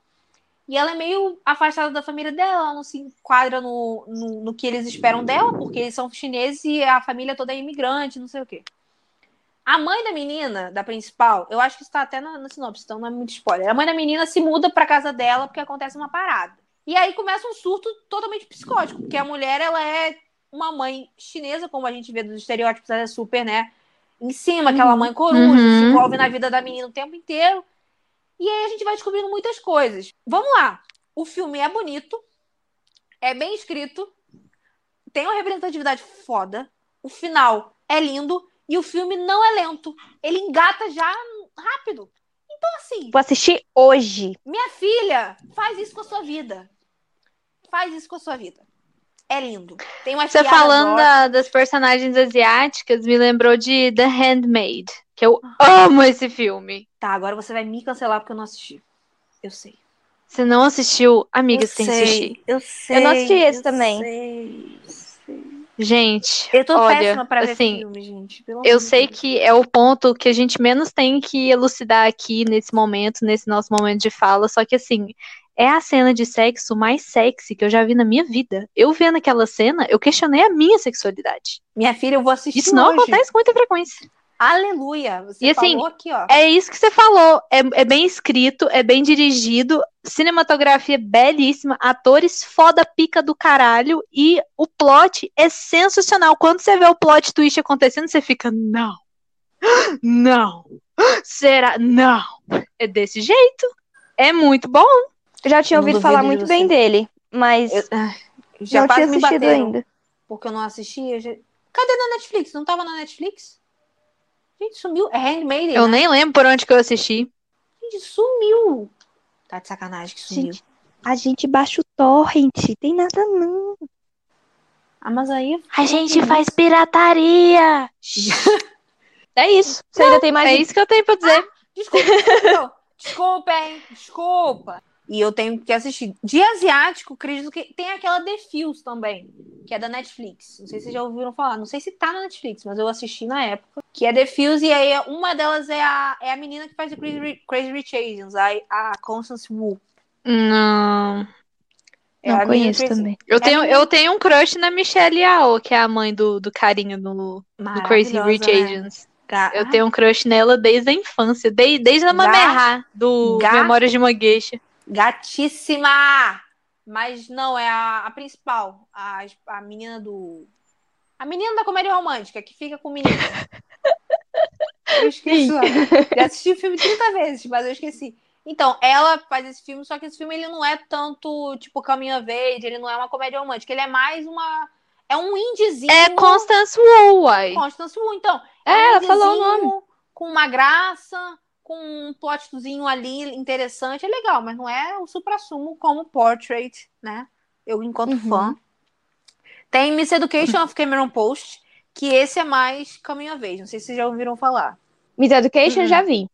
E ela é meio afastada da família dela, ela não se enquadra no, no, no que eles esperam dela, porque eles são chineses e a família toda é imigrante, não sei o quê. A mãe da menina, da principal, eu acho que está até na, na sinopse, então não é muito spoiler. A mãe da menina se muda pra casa dela porque acontece uma parada. E aí começa um surto totalmente psicótico, porque a mulher, ela é uma mãe chinesa, como a gente vê dos estereótipos, ela é super, né? Em cima, aquela mãe coruja, Uhum. se envolve na vida da menina o tempo inteiro. E aí a gente vai descobrindo muitas coisas. Vamos lá. O filme é bonito, é bem escrito, tem uma representatividade foda, o final é lindo e o filme não é lento. Ele engata já rápido. Então, assim, Vou assistir hoje. minha filha, faz isso com a sua vida. Faz isso com a sua vida. É lindo. Tem umas Você falando da- das personagens asiáticas, me lembrou de The Handmaid, que eu amo esse filme. Tá, agora você vai me cancelar porque eu não assisti. Eu sei. Você não assistiu? Amiga, eu você tem que sei, assistir. Eu sei. Eu não assisti esse eu também. sei, eu sei. Gente, Eu tô olha, péssima pra ver assim, filme, gente. pelo eu amor de sei Deus. que é o ponto que a gente menos tem que elucidar aqui nesse momento, nesse nosso momento de fala, só que assim, é a cena de sexo mais sexy que eu já vi na minha vida. Eu vendo aquela cena, eu questionei a minha sexualidade. Minha filha, eu vou assistir Isso não hoje. acontece com muita frequência. Aleluia. Você E assim, falou aqui, ó. É isso que você falou. É, é bem escrito, é bem dirigido, cinematografia belíssima, atores foda pica do caralho e o plot é sensacional. Quando você vê o plot twist acontecendo, você fica, não, não, será? Não. É desse jeito. É muito bom. Eu já tinha Não ouvido falar muito bem dele, mas Eu- já não tinha me assistido ainda. porque eu não assisti. já- Cadê na Netflix? Não tava na Netflix? Gente, sumiu. É Handmaiden, Eu né? nem lembro por onde que eu assisti. Gente, sumiu. Tá de sacanagem que sumiu. Gente, a gente baixa o torrent, tem nada não. Ah, mas aí... A gente faz pirataria. É isso. Você ainda tem mais É isso que eu tenho pra dizer. Desculpa, desculpa. desculpa, hein? Desculpa. E eu tenho que assistir. De asiático, acredito que tem aquela The Fuse também, que é da Netflix. Não sei se vocês já ouviram falar. Não sei se tá na Netflix, mas eu assisti na época. Que é The Fuse, e aí uma delas é a, é a menina que faz o Crazy, Crazy Rich Asians, a, a Constance Wu. Não. É Não conheço também. Eu É tenho, eu tenho um crush na Michelle Yeoh, que é a mãe do, do carinha do, do Crazy Maravilhosa, Rich né? Asians. Ga- Eu tenho um crush nela desde a infância, desde, desde a Ga- Mamerra, do Ga- Memórias de uma Geisha. Gatíssima! Mas não, é a, a principal. A, a menina do. A menina da comédia romântica, que fica com o menino. Eu esqueci. Já assisti o filme 30 vezes, mas eu esqueci. Então, ela faz esse filme, só que esse filme ele não é tanto, tipo, Caminho Age, ele não é uma comédia romântica, ele é mais uma. É um indiezinho. É Constance Wu, uai. Constance Wu, então. É, um ela falou o nome. Com uma graça, com um plotzinho ali interessante, é legal, mas não é o supra-sumo como Portrait, né? Eu, enquanto Uhum. fã. Tem Miss Education of Cameron Post, que esse é mais caminho a vez. Não sei se vocês já ouviram falar. Miss Education Uhum. já vi.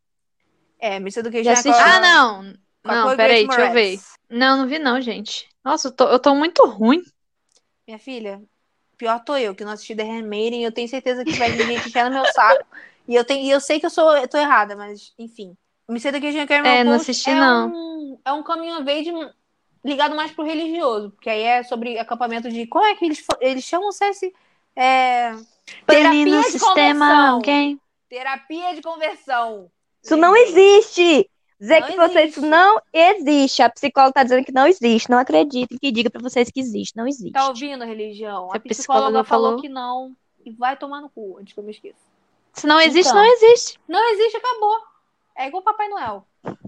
É, Miss Education Já é a-. Ah, não. Não, peraí, deixa eu ver. Não, não vi não, gente. Nossa, eu tô, eu tô muito ruim. Minha filha, pior tô eu, que não assisti The Handmaiden, e eu tenho certeza que vai vir gente enchendo meu saco. E eu, tenho, e eu sei que eu sou eu tô errada, mas enfim. Miss Education of Cameron É, não Post assisti, é não. Um, é um caminho a vez ligado mais pro religioso, porque aí é sobre acampamento de. Como é que eles, eles chamam se é, terapia de conversão. alguém. Terapia de conversão. Isso não existe! Dizer Não que existe. isso não existe. A psicóloga tá dizendo que não existe. Não acreditem que diga pra vocês que existe. Não existe. Tá ouvindo, religião? Se A a psicóloga psicóloga falou falou- que não. E vai tomar no cu, antes que eu me esqueça. Se não existe, Então. não existe. Não existe, acabou. É igual Papai Noel.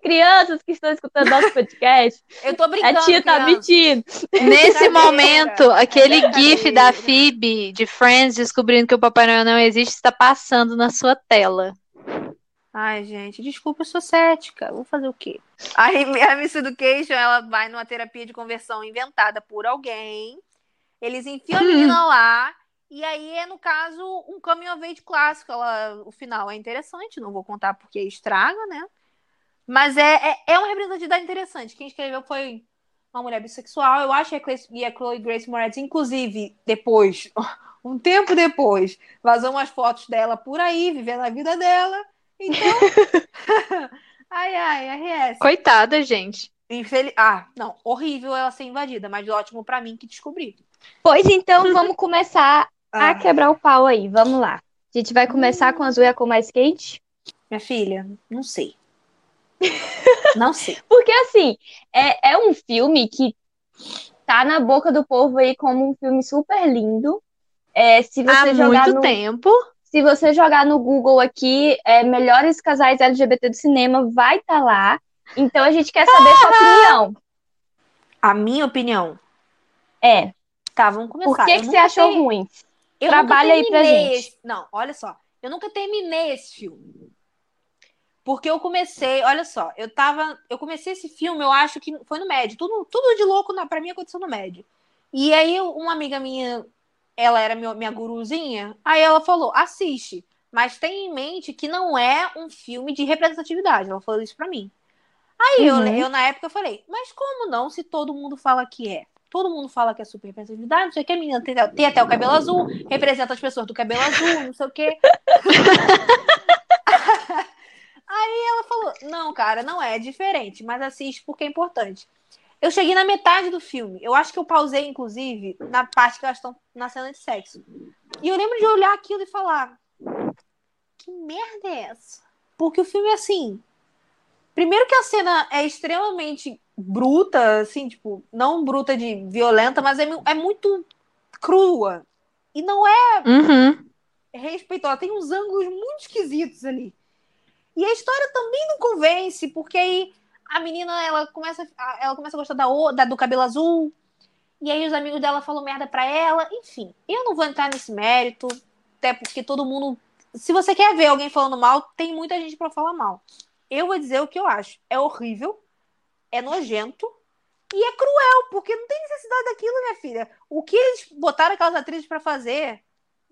Crianças que estão escutando nosso podcast, Eu tô a brincando. tia tá criança. mentindo. Nesse brincadeira. momento, aquele É gif brincadeira. da Phoebe de Friends descobrindo que o Papai Noel não existe está passando na sua tela. Ai, gente, desculpa, eu sou cética. Vou fazer o quê? Aí a Miss Education, ela vai numa terapia de conversão inventada por alguém. Eles enfiam a menina lá. E aí é, no caso, um coming of age clássico. Ela, o final é interessante, não vou contar porque estraga, né? Mas é, é, é uma representatividade interessante. Quem escreveu foi uma mulher bissexual. Eu acho que a Chloe, e a Chloe Grace Moretz, inclusive, depois, um tempo depois, vazou umas fotos dela por aí, vivendo a vida dela. Então. ai, ai, RS. Coitada, gente. Infeliz... Ah, não, horrível ela ser invadida, mas ótimo pra mim que descobri. Pois então, vamos começar a Ah, quebrar o pau aí. Vamos lá. A gente vai começar com a azul e a cor mais quente. minha filha, não sei. Não sei. Porque, assim, é, é um filme que tá na boca do povo aí como um filme super lindo. É, se você Há jogar muito no, tempo. se você jogar no Google aqui, é, melhores casais LGBT do cinema, vai estar lá. Então a gente quer saber sua opinião. A minha opinião. É, Tá, vamos começar. por que, que você achou ruim? Eu Trabalha aí pra gente. esse- Não, olha só. Eu nunca terminei esse filme. Porque eu comecei, olha só, eu tava. Eu comecei esse filme, eu acho que foi no médio. Tudo, tudo de louco na, pra mim aconteceu no médio. E aí, uma amiga minha, ela era meu, minha guruzinha, aí ela falou: assiste, mas tenha em mente que não é um filme de representatividade. Ela falou isso pra mim. Aí eu, Uhum. eu, na época, falei: mas como não, se todo mundo fala que é? Todo mundo fala que é super representatividade, não sei o que, a menina tem, tem até o cabelo azul, representa as pessoas do cabelo azul, não sei o que. Aí ela falou: não, cara, não é, é diferente, mas assiste porque é importante. Eu cheguei na metade do filme. Eu acho que eu pausei, inclusive, na parte que elas estão na cena de sexo. E eu lembro de olhar aquilo e falar: que merda é essa? Porque o filme é assim. Primeiro que a cena é extremamente bruta, assim, tipo, não bruta de violenta, mas é, é muito crua. E não é Uhum. respeitosa. Tem uns ângulos muito esquisitos ali. E a história também não convence, porque aí a menina ela começa, ela começa a gostar da, da do cabelo azul. E aí os amigos dela falam merda pra ela. Enfim, eu não vou entrar nesse mérito, até porque todo mundo. Se você quer ver alguém falando mal, tem muita gente pra falar mal. Eu vou dizer o que eu acho. É horrível, é nojento e é cruel, porque não tem necessidade daquilo, minha filha. O que eles botaram aquelas atrizes pra fazer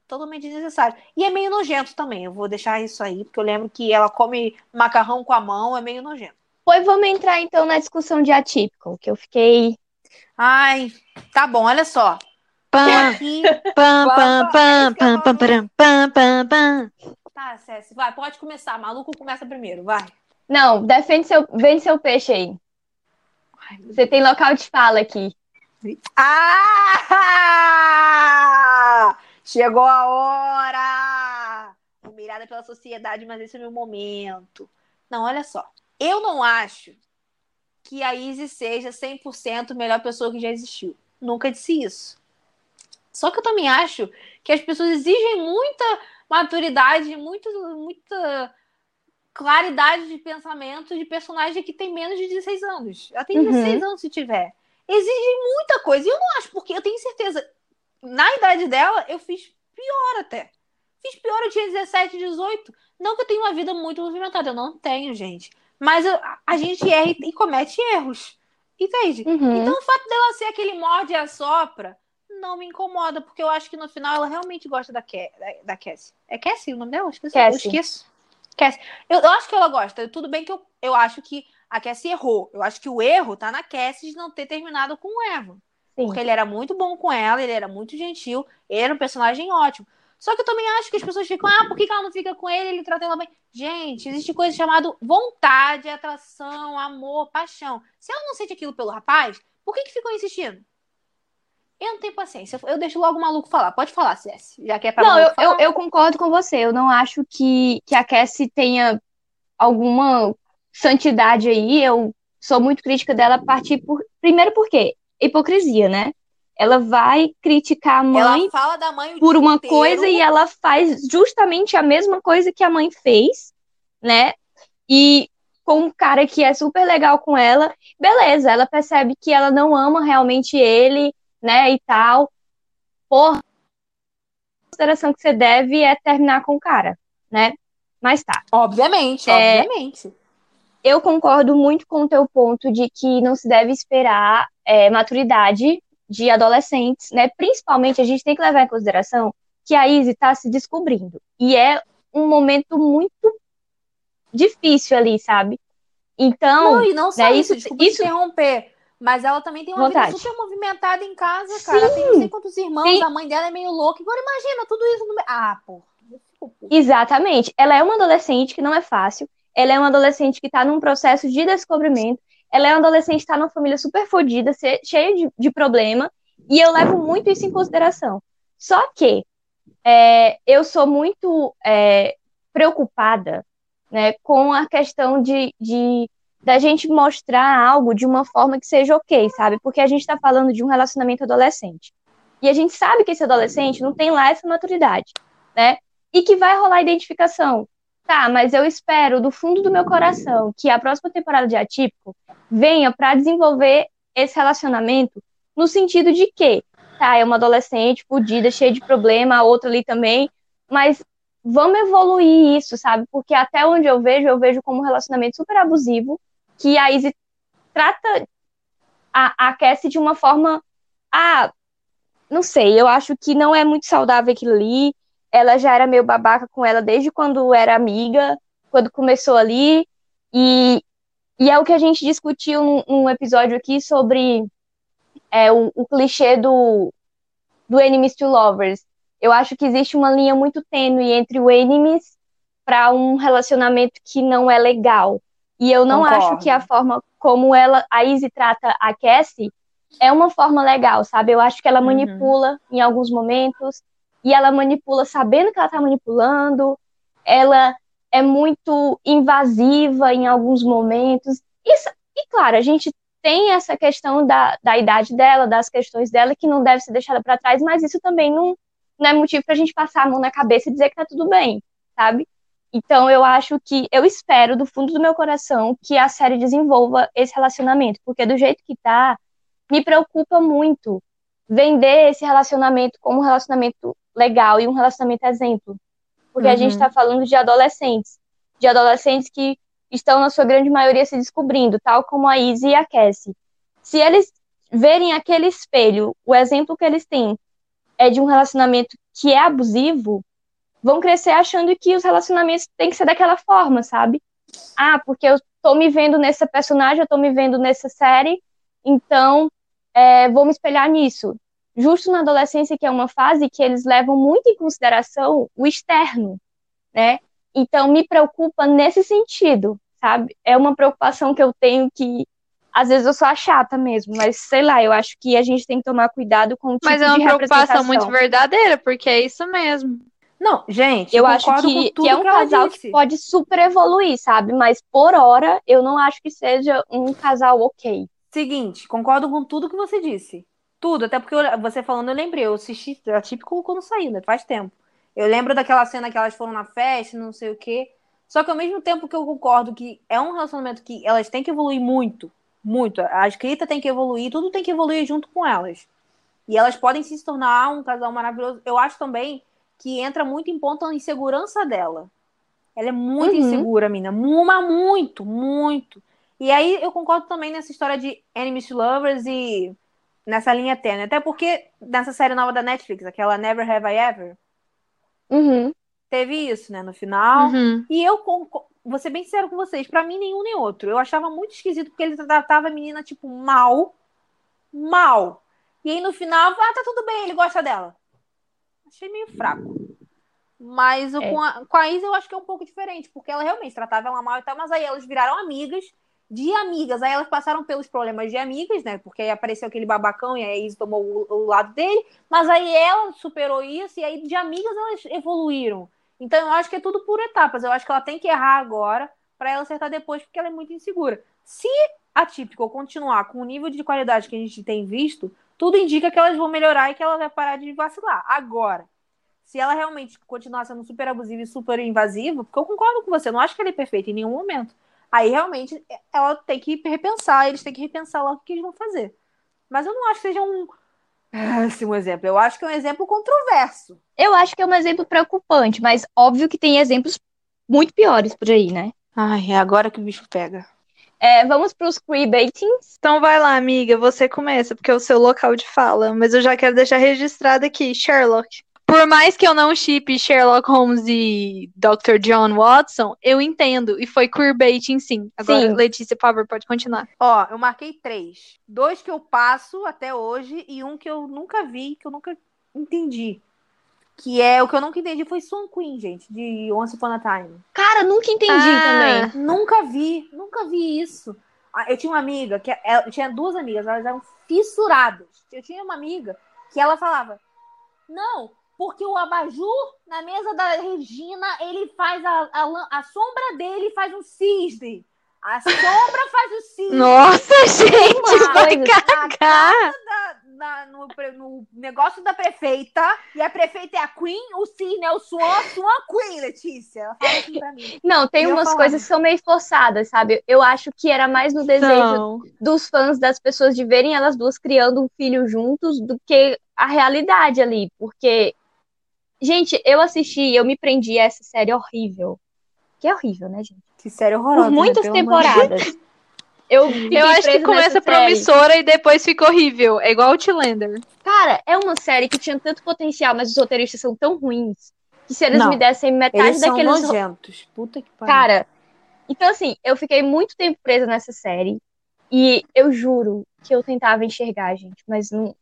totalmente desnecessário. E é meio nojento também. Eu vou deixar isso aí, porque eu lembro que ela come macarrão com a mão, é meio nojento. Pois vamos entrar então na discussão de atípico, que eu fiquei. Ai, tá bom, olha só. Pam, pam, Pam, pam, pam, pam, pam. Tá, Cési, vai, pode começar. Maluco começa primeiro, vai. Não, defende seu, vende seu peixe aí. Você tem local de fala aqui. Ah! Chegou a hora! Humilhada pela sociedade, mas esse é o meu momento. Não, olha só. Eu não acho que a Izzy seja 100% a melhor pessoa que já existiu. Nunca disse isso. Só que eu também acho que as pessoas exigem muita maturidade, muito, muita claridade de pensamento de personagem que tem menos de 16 anos. Ela tem Uhum. 16 anos se tiver. Exige muita coisa. E eu não acho, porque eu tenho certeza. Na idade dela, eu fiz pior até. Fiz pior, eu tinha 17, 18. Não que eu tenha uma vida muito movimentada, eu não tenho, gente. Mas eu- a- gente erra e, e comete erros. Entende? Uhum. Então o fato dela ser aquele morde e assopra não me incomoda, porque eu acho que no final ela realmente gosta da, Ke da, da Cassie. É Cassie o nome dela? Eu esqueci. Eu Cassie. esqueço. Cassie. Eu, eu acho que ela gosta. Tudo bem que eu, eu acho que a Cassie errou. Eu acho que o erro tá na Cassie de não ter terminado com o Evan. Sim. Porque ele era muito bom com ela, ele era muito gentil, ele era um personagem ótimo. Só que eu também acho que as pessoas ficam, ah, por que ela não fica com ele? Ele trata ela bem. Gente, existe coisa chamada vontade, atração, amor, paixão. Se ela não sente aquilo pelo rapaz, por que que ficou insistindo? Eu não tenho paciência. Eu deixo logo o maluco falar. Pode falar, Cess. Já que é pra Não, eu, eu, eu concordo com você. Eu não acho que, que a Cassie tenha alguma santidade aí. Eu sou muito crítica dela a partir por. Primeiro porque hipocrisia, né? Ela vai criticar a mãe Ela fala da mãe por uma inteiro. coisa e ela faz justamente a mesma coisa que a mãe fez, né? E com um cara que é super legal com ela, beleza, ela percebe que ela não ama realmente ele, né, e tal. Porra, a consideração que você deve é terminar com o cara, né? Mas tá. Obviamente, É, obviamente. Eu concordo muito com o teu ponto de que não se deve esperar é, maturidade de adolescentes, né? Principalmente a gente tem que levar em consideração que a Izzy está se descobrindo. E é um momento muito difícil ali, sabe? Então, Não, e não só né, isso, isso- isso- te interromper. Mas ela também tem uma Vontade. vida super movimentada em casa, cara. Ela tem não sei quantos irmãos, Sim. a mãe dela é meio louca. Agora imagina tudo isso no. Ah, porra. Exatamente. Ela é uma adolescente que não é fácil. Ela é uma adolescente que está num processo de descobrimento. Ela é uma adolescente que está numa família super fodida, cheia de, de problema. E eu levo muito isso em consideração. Só que é, eu sou muito é, preocupada né, com a questão de, de da gente mostrar algo de uma forma que seja ok, sabe? Porque a gente está falando de um relacionamento adolescente. E a gente sabe que esse adolescente não tem lá essa maturidade, né? E que vai rolar identificação. Tá, mas eu espero do fundo do meu coração que a próxima temporada de Atípico venha para desenvolver esse relacionamento no sentido de que, tá, é uma adolescente fodida, cheia de problema, a outra ali também, mas vamos evoluir isso, sabe? Porque até onde eu vejo, eu vejo como um relacionamento super abusivo, que a Izzy trata a, a Cassie de uma forma, ah, não sei, eu acho que não é muito saudável aquilo ali, ela já era meio babaca com ela desde quando era amiga, quando começou ali, e, e é o que a gente discutiu num, num episódio aqui sobre é, o, o clichê do, do enemies to lovers. Eu acho que existe uma linha muito tênue entre o enemies para um relacionamento que não é legal. E eu não Concordo. acho que a forma como ela, a Izzy trata a Cassie é uma forma legal, sabe? Eu acho que ela Uhum. manipula em alguns momentos, e ela manipula sabendo que ela tá manipulando, ela é muito invasiva em alguns momentos. Isso, e claro, a gente tem essa questão da, da idade dela, das questões dela, que não deve ser deixada para trás, mas isso também não, não é motivo pra gente passar a mão na cabeça e dizer que tá tudo bem, sabe? Então eu acho que, eu espero do fundo do meu coração que a série desenvolva esse relacionamento, porque do jeito que tá, me preocupa muito vender esse relacionamento como um relacionamento legal e um relacionamento exemplo. Porque a gente Uhum. tá falando de adolescentes, de adolescentes que estão, na sua grande maioria, se descobrindo, tal como a Izzy e a Cassie. Se eles verem aquele espelho, o exemplo que eles têm é de um relacionamento que é abusivo, vão crescer achando que os relacionamentos têm que ser daquela forma, sabe? Ah, porque eu tô me vendo nessa personagem, eu tô me vendo nessa série, então é, vou me espelhar nisso. Justo na adolescência, que é uma fase que eles levam muito em consideração o externo, né? Então me preocupa nesse sentido, sabe? É uma preocupação que eu tenho que às vezes eu sou a chata mesmo, mas sei lá, eu acho que a gente tem que tomar cuidado com o tipo Mas é de uma preocupação muito verdadeira, porque é isso mesmo. Não, gente, Eu acho que, com que é um que casal disse. que pode super evoluir, sabe? Mas por hora, eu não acho que seja um casal ok. Seguinte, concordo com tudo que você disse. Tudo, até porque eu- você falando, eu lembrei, eu assisti, era típico quando saiu, né? Faz tempo. Eu lembro daquela cena que elas foram na festa, não sei o quê. Só que ao mesmo tempo que eu concordo que é um relacionamento que elas têm que evoluir muito, muito. A escrita tem que evoluir, tudo tem que evoluir junto com elas. E elas podem se tornar um casal maravilhoso. Eu acho também que entra muito em ponto a insegurança dela. Ela é muito Uhum. insegura, mina. Uma, muito, muito. E aí eu concordo também nessa história de enemies to lovers e nessa linha tênue. Até porque nessa série nova da Netflix, aquela Never Have I Ever, Uhum. teve isso, né, no final. Uhum. E eu conco- vou ser bem sincero com vocês, pra mim nenhum nem outro. Eu achava muito esquisito porque ele tratava a menina tipo mal, mal. E aí no final, ah, tá tudo bem, ele gosta dela. Achei meio fraco. Mas o- É. com, a, com a Isa eu acho que é um pouco diferente, porque ela realmente tratava ela mal e tal, mas aí elas viraram amigas, de amigas. Aí elas passaram pelos problemas de amigas, né? Porque aí apareceu aquele babacão e aí a Isa tomou o, o lado dele. Mas aí ela superou isso e aí de amigas elas evoluíram. Então eu acho que é tudo por etapas. Eu acho que ela tem que errar agora para ela acertar depois, porque ela é muito insegura. Se a Típico continuar com o nível de qualidade que a gente tem visto, tudo indica que elas vão melhorar e que ela vai parar de vacilar. Agora, se ela realmente continuar sendo super abusiva e super invasiva, porque eu concordo com você, não acho que ela é perfeita em nenhum momento. Aí realmente ela tem que repensar, eles têm que repensar lá o que eles vão fazer. Mas eu não acho que seja um péssimo exemplo. Eu acho que é um exemplo controverso. Eu acho que é um exemplo preocupante, mas óbvio que tem exemplos muito piores por aí, né? Ai, é agora que o bicho pega. É, vamos para os queerbaitings. Então vai lá, amiga, você começa, porque é o seu local de fala. Mas eu já quero deixar registrado aqui, Sherlock. Por mais que eu não chipe Sherlock Holmes e Dr. John Watson, eu entendo. E foi queerbaiting, sim. Agora, Sim. Letícia, por favor, pode continuar. Ó, eu marquei três. Dois que eu passo até hoje e um que eu nunca vi, que eu nunca entendi. Que é o que eu nunca entendi foi Swan Queen, gente, de Once Upon a Time. Cara, nunca entendi Ah. também. Nunca vi, nunca vi isso. Ah, Eu tinha uma amiga, que ela, eu tinha duas amigas, elas eram fissuradas. Eu tinha uma amiga que ela falava: Não, porque o abajur na mesa da Regina, ele faz a, a, a sombra dele faz um cisne. A sombra faz o cisne. Nossa, gente, vai na cagar. da- no, no negócio da prefeita, e a prefeita é a Queen, o cisne é o Swan, Swan Queen, Letícia. Ela fala assim pra mim. Não, tem Eu umas coisas que são meio forçadas, sabe? Eu acho que era mais no desejo Não. dos fãs, das pessoas, de verem elas duas criando um filho juntos do que a realidade ali. Porque, gente, eu assisti, eu me prendi a essa série horrível. Que é horrível, né, gente? Que série horrorosa. Por né? muitas de temporadas. Eu, Eu acho que começa série. promissora e depois fica horrível. É igual o Outlander. Cara, é uma série que tinha tanto potencial, mas os roteiristas são tão ruins que se eles Não. me dessem metade Eles são daqueles. nojentos. Puta que pariu. Cara, então assim, eu fiquei muito tempo presa nessa série e eu juro que eu tentava enxergar, gente, mas não,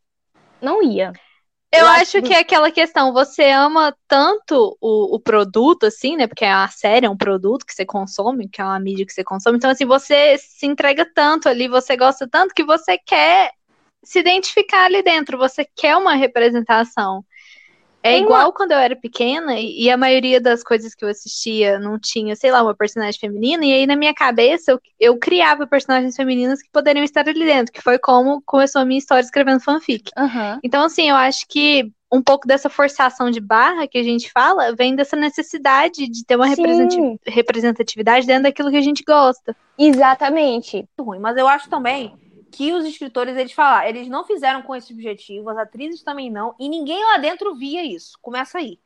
não ia. Eu, acho que é aquela questão, você ama tanto o, o produto, assim, né? Porque a série é um produto que você consome, que é uma mídia que você consome. Então, assim, você se entrega tanto ali, você gosta tanto que você quer se identificar ali dentro, você quer uma representação. É Tem igual quando eu era pequena e a maioria das coisas que eu assistia não tinha, sei lá, uma personagem feminina, e aí na minha cabeça eu, eu criava personagens femininas que poderiam estar ali dentro, que foi como começou a minha história escrevendo fanfic. Aham. Então, assim, eu acho que um pouco dessa forçação de barra que a gente fala vem dessa necessidade de ter uma representatividade dentro daquilo que a gente gosta. Exatamente. muito ruim. Mas eu acho também que os escritores, eles falaram, eles não fizeram com esse objetivo, as atrizes também não, e ninguém lá dentro via isso. Começa aí.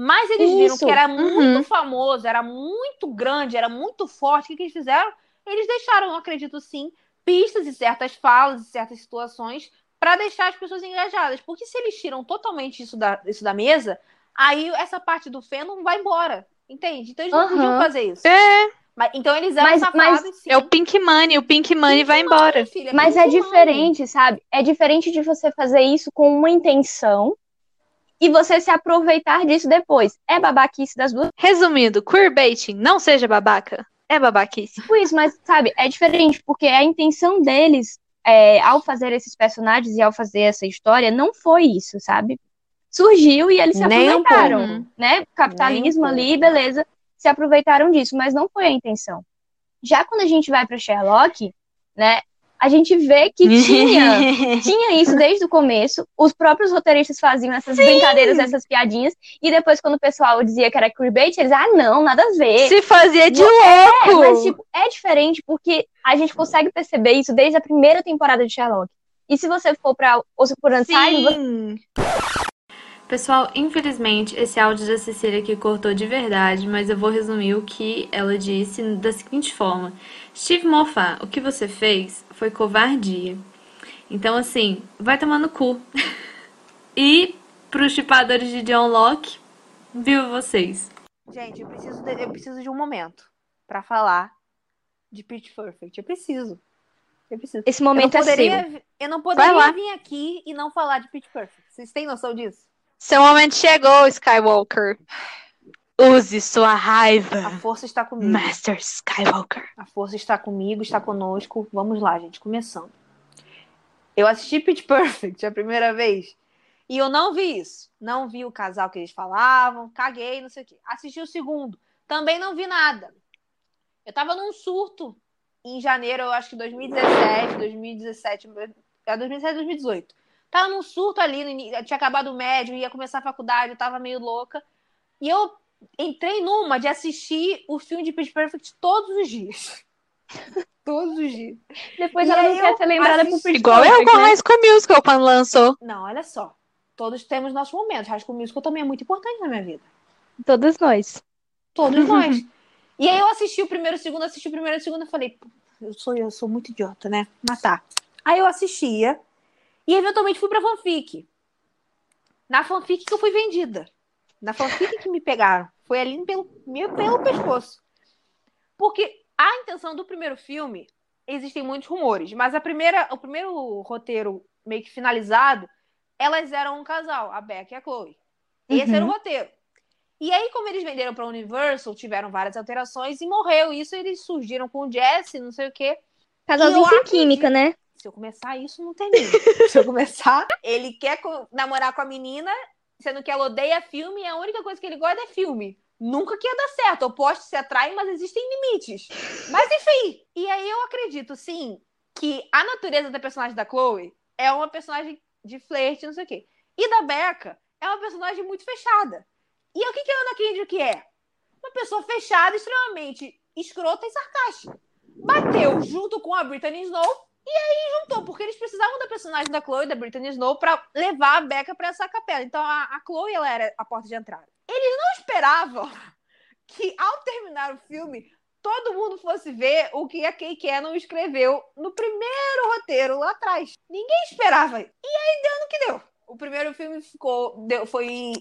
Mas eles viram Isso. que era Uhum. muito famoso, era muito grande, era muito forte. O que, eles fizeram? Eles deixaram, eu acredito sim, pistas e certas falas e certas situações para deixar as pessoas engajadas. Porque se eles tiram totalmente isso da, isso da mesa, aí essa parte do fã não vai embora. Entende? Então eles não podiam fazer isso. É, Mas- então eles eram Mas- safados mas sim. é o Pink Money, o Pink Money vai embora. filha, Mas Pink é Money. diferente, sabe? É diferente de você fazer isso com uma intenção e você se aproveitar disso depois. É babaquice das duas. Resumindo, queerbaiting, não seja babaca. É babaquice. Tipo isso, mas, sabe, é diferente, porque a intenção deles, é, ao fazer esses personagens e ao fazer essa história, não foi isso, sabe? Surgiu e eles se Nem um aproveitaram, pouco. né? Capitalismo Nem um ali, beleza, se aproveitaram disso, mas não foi a intenção. Já quando a gente vai para Sherlock, né, a gente vê que tinha tinha isso desde o começo. Os próprios roteiristas faziam essas brincadeiras, essas piadinhas. E depois, quando o pessoal dizia que era queerbait, eles, ah, não, nada a ver. Se fazia de É, louco. mas, tipo, é diferente porque a gente consegue perceber isso desde a primeira temporada de Sherlock. E se você for pra Os por Unsigned, você Sim. Pessoal, infelizmente, esse áudio da Cecília aqui cortou de verdade, mas eu vou resumir o que ela disse da seguinte forma: Steve Moffat, o que você fez foi covardia. Então, assim, vai tomar no cu. e pros chipadores de John Locke, viu vocês. Gente, eu preciso de, eu preciso de um momento pra falar de Pitch Perfect. Eu preciso. Eu preciso. esse Eu não momento é seu. poderia, eu não poderia vir aqui e não falar de Pitch Perfect. Vocês têm noção disso? Seu momento chegou, Skywalker. Use sua raiva, A força está comigo. Master Skywalker. A força está comigo, está conosco. Vamos lá, gente, começando. Eu assisti Pitch Perfect a primeira vez e eu não vi isso. Não vi o casal que eles falavam, caguei, não sei o quê. Assisti o segundo, também não vi nada. Eu tava num surto em janeiro, eu acho que 2017, 2017, é 2017, 2018. Tava num surto ali, no tinha acabado o médio, ia começar a faculdade, eu tava meio louca. E eu entrei numa de assistir o filme de Pitch Perfect todos os dias. todos os dias. Depois E ela não quer eu ser lembrada por assisti- Pitch Igual eu Perfect, com né? High School Musical quando lançou. Não, olha só. Todos temos nossos momentos. High School Musical também é muito importante na minha vida. Todos nós. Todos nós. E aí eu assisti o primeiro, o segundo, assisti o primeiro e o segundo e falei, "Pô, eu sou, eu sou muito idiota, né? Matar. Aí eu assistia e eventualmente fui pra fanfic. Na fanfic que eu fui vendida. Na fanfic que me pegaram. Foi ali pelo, pelo pescoço. Porque a intenção do primeiro filme, existem muitos rumores, mas a primeira, o primeiro roteiro meio que finalizado, elas eram um casal, a Beck e a Chloe. Esse Uhum. era o roteiro. E aí, como eles venderam pra Universal, tiveram várias alterações e morreu isso. Eles surgiram com o Jesse, não sei o quê. Casalzinho sem acredito- química, né? Se eu começar isso, não termina. Se eu começar, ele quer namorar com a menina, sendo que ela odeia filme, e a única coisa que ele gosta é filme. Nunca que ia dar certo. Opostos se atraem, mas existem limites. Mas enfim. E aí eu acredito, sim, que a natureza da personagem da Chloe é uma personagem de flerte, não sei o quê. E da Becca é uma personagem muito fechada. E o que, que a Ana Kendrick é? Uma pessoa fechada, extremamente escrota e sarcástica. Bateu junto com a Brittany Snow juntou, porque eles precisavam da personagem da Chloe, da Brittany Snow, pra levar a Becca pra essa capela. Então a, a Chloe, ela era a porta de entrada. Eles não esperavam que, ao terminar o filme, todo mundo fosse ver o que a Kay Cannon escreveu no primeiro roteiro lá atrás. Ninguém esperava. E aí deu no que deu. O primeiro filme ficou, deu, foi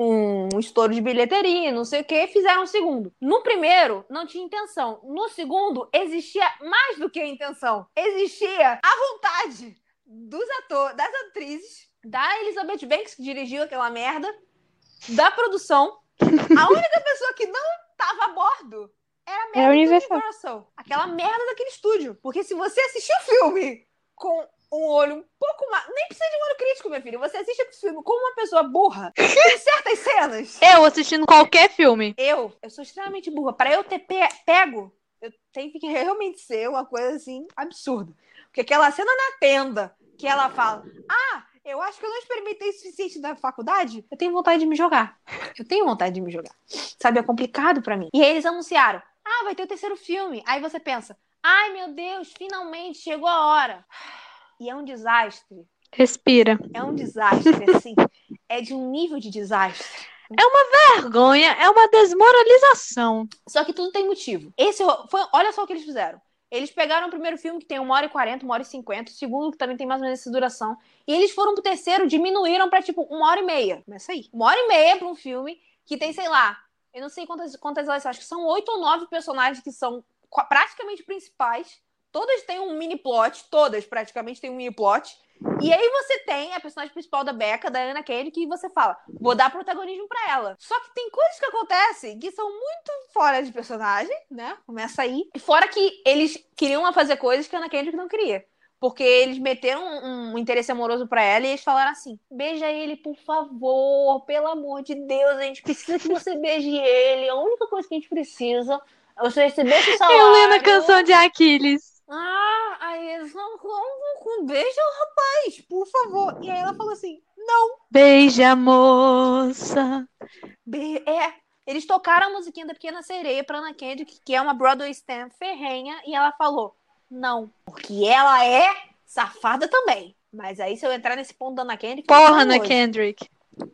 um estouro de bilheteria, não sei o que, fizeram o segundo. No primeiro, não tinha intenção. No segundo, existia mais do que a intenção. Existia a vontade dos atores, das atrizes da Elizabeth Banks, que dirigiu aquela merda, da produção. A única pessoa que não tava a bordo era a merda do Universal. Universal. Aquela merda daquele estúdio. Porque se você assistir o filme com um olho um pouco mais. Nem precisa de um olho crítico, minha filha. Você assiste esse filme como uma pessoa burra. Tem certas cenas. Eu assistindo qualquer filme. Eu, eu sou extremamente burra. Pra eu ter pe- pego, eu tenho que realmente ser uma coisa assim absurda. Porque aquela cena na tenda que ela fala: Ah, eu acho que eu não experimentei o suficiente na faculdade. Eu tenho vontade de me jogar. Eu tenho vontade de me jogar. Sabe, é complicado pra mim. E aí eles anunciaram: Ah, vai ter o terceiro filme. Aí você pensa: Ai, meu Deus, finalmente chegou a hora. E é um desastre. Respira. É um desastre, assim. É de um nível de desastre. Vergonha é uma desmoralização. Só que tudo tem motivo. Esse foi, olha só o que eles fizeram. Eles pegaram o primeiro filme que tem 1 hora e 40, 1 hora e 50, o segundo que também tem mais ou menos essa duração, e eles foram pro terceiro, diminuíram pra tipo 1 hora e meia. Começa aí. 1 hora e meia pra um filme que tem, sei lá, eu não sei quantas, quantas elas são, acho que são oito ou nove personagens que são praticamente principais. Todas têm um mini plot, todas praticamente têm um mini plot. E aí você tem a personagem principal da Becca, da Anna Kendrick, que você fala, vou dar protagonismo pra ela. Só que tem coisas que acontecem que são muito fora de personagem, né? Começa aí. E fora que eles queriam fazer coisas que a Anna Kendrick não queria. Porque eles meteram um, um interesse amoroso pra ela e eles falaram assim: beija ele, por favor, pelo amor de Deus, a gente precisa que você beije ele. A única coisa que a gente precisa é você receber esse salário. Eu lendo a canção de Aquiles. Ah, aí eles não com beija o rapaz, por favor. E aí ela falou assim: não. Beija, moça. Be- É. Eles tocaram a musiquinha da Pequena Sereia pra Ana Kendrick, que é uma Broadway stamp ferrenha, e ela falou: não. Porque ela é safada também. Mas aí, se eu entrar nesse ponto da Ana Kendrick. Porra, Ana hoje. Kendrick.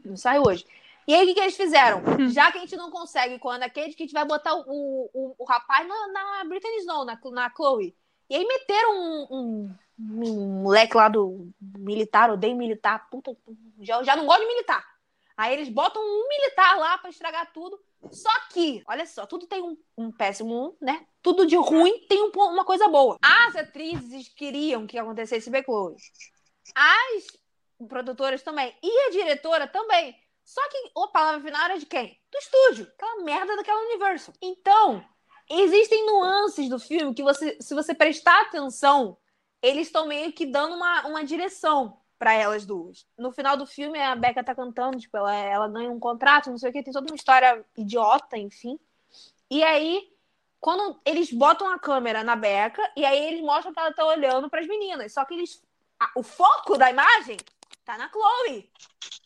Não sai hoje. E aí, o que, que eles fizeram? Já que a gente não consegue com a Ana Kendrick, a gente vai botar o, o, o rapaz na, na Britney Snow, na, na Chloe. E aí meteram um, um, um moleque lá do militar, odeio militar, puta, já, já não gosto de militar. Aí eles botam um militar lá pra estragar tudo. Só que, olha só, tudo tem um, um péssimo, né? Tudo de ruim tem um uma coisa boa. As atrizes queriam que acontecesse Chloe. As produtoras também. E a diretora também. Só que a palavra final era de quem? Do estúdio. Aquela merda daquela Universal. Então, existem nuances do filme que você, se você prestar atenção, eles estão meio que dando uma, uma direção para elas duas. No final do filme, a Becca tá cantando, tipo, ela, ela ganha um contrato, não sei o que, tem toda uma história idiota, enfim. E aí, quando eles botam a câmera na Becca, e aí eles mostram que ela tá olhando para as meninas. Só que eles. a- o foco da imagem tá na Chloe.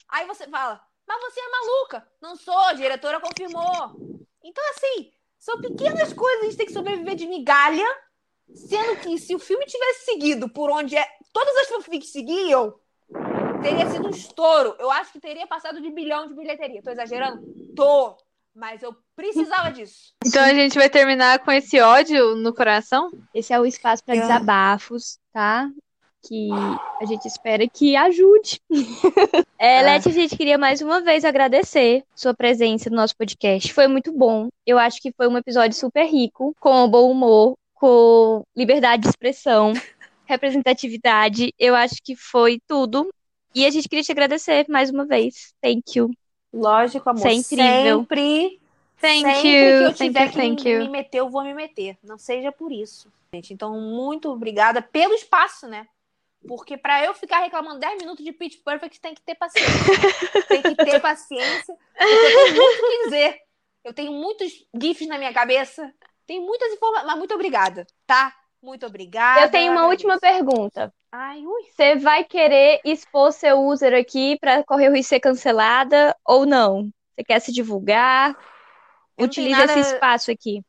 Aí você fala, mas você é maluca. Não sou, a diretora confirmou. Então, assim, são pequenas coisas, a gente tem que sobreviver de migalha, sendo que se o filme tivesse seguido por onde é, todas as fanfics seguiam, teria sido um estouro. Eu acho que teria passado de bilhão de bilheteria. Tô exagerando? Tô. Mas eu precisava disso. Então a gente vai terminar com esse ódio no coração? Esse é o espaço para desabafos, tá? Que a gente espera que ajude. É, Ah. Leti, a gente queria mais uma vez agradecer sua presença no nosso podcast. Foi muito bom. Eu acho que foi um episódio super rico, com bom humor, com liberdade de expressão, representatividade. Eu acho que foi tudo. E a gente queria te agradecer mais uma vez. Thank you. Lógico, amor. É incrível. Sempre, Thank sempre you, que eu tiver que thank me, you. me meter, eu vou me meter. Não seja por isso. Gente, então, muito obrigada pelo espaço, né? Porque para eu ficar reclamando 10 minutos de Pitch Perfect, tem que ter paciência. tem que ter paciência. Eu tenho muito o que dizer. Eu tenho muitos GIFs na minha cabeça. Tem muitas informações. Mas muito obrigada, tá? Muito obrigada. Eu tenho uma última pergunta. Ai, ui. Você vai querer expor seu user aqui para correr o risco de ser cancelada ou não? Você quer se divulgar? Eu nada- esse espaço aqui.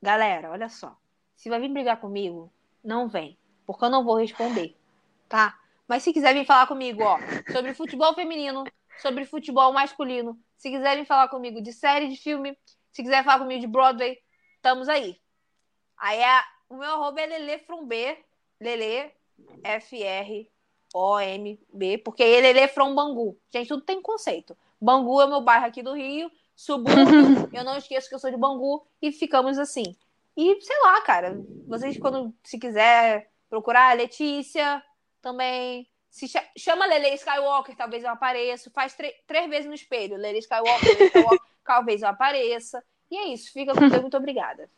Galera, olha só. Se vai vir brigar comigo, não vem. Porque eu não vou responder, tá? Mas se quiser vir falar comigo, ó, sobre futebol feminino, sobre futebol masculino, se quiser vir falar comigo de série, de filme, se quiser falar comigo de Broadway, estamos aí. Aí é, o meu arroba é Lele From B, Lele F-R-O-M-B, porque é Lele From Bangu. Gente, tudo tem conceito. Bangu é o meu bairro aqui do Rio, subúrbio, eu não esqueço que eu sou de Bangu, e ficamos assim. E sei lá, cara, vocês quando se quiser procurar a Letícia também, Se chama Lele Skywalker, talvez eu apareça. Faz três vezes no espelho. Lele Skywalker, Lele Skywalker, talvez eu apareça. E é isso. Fica com Deus. Muito obrigada.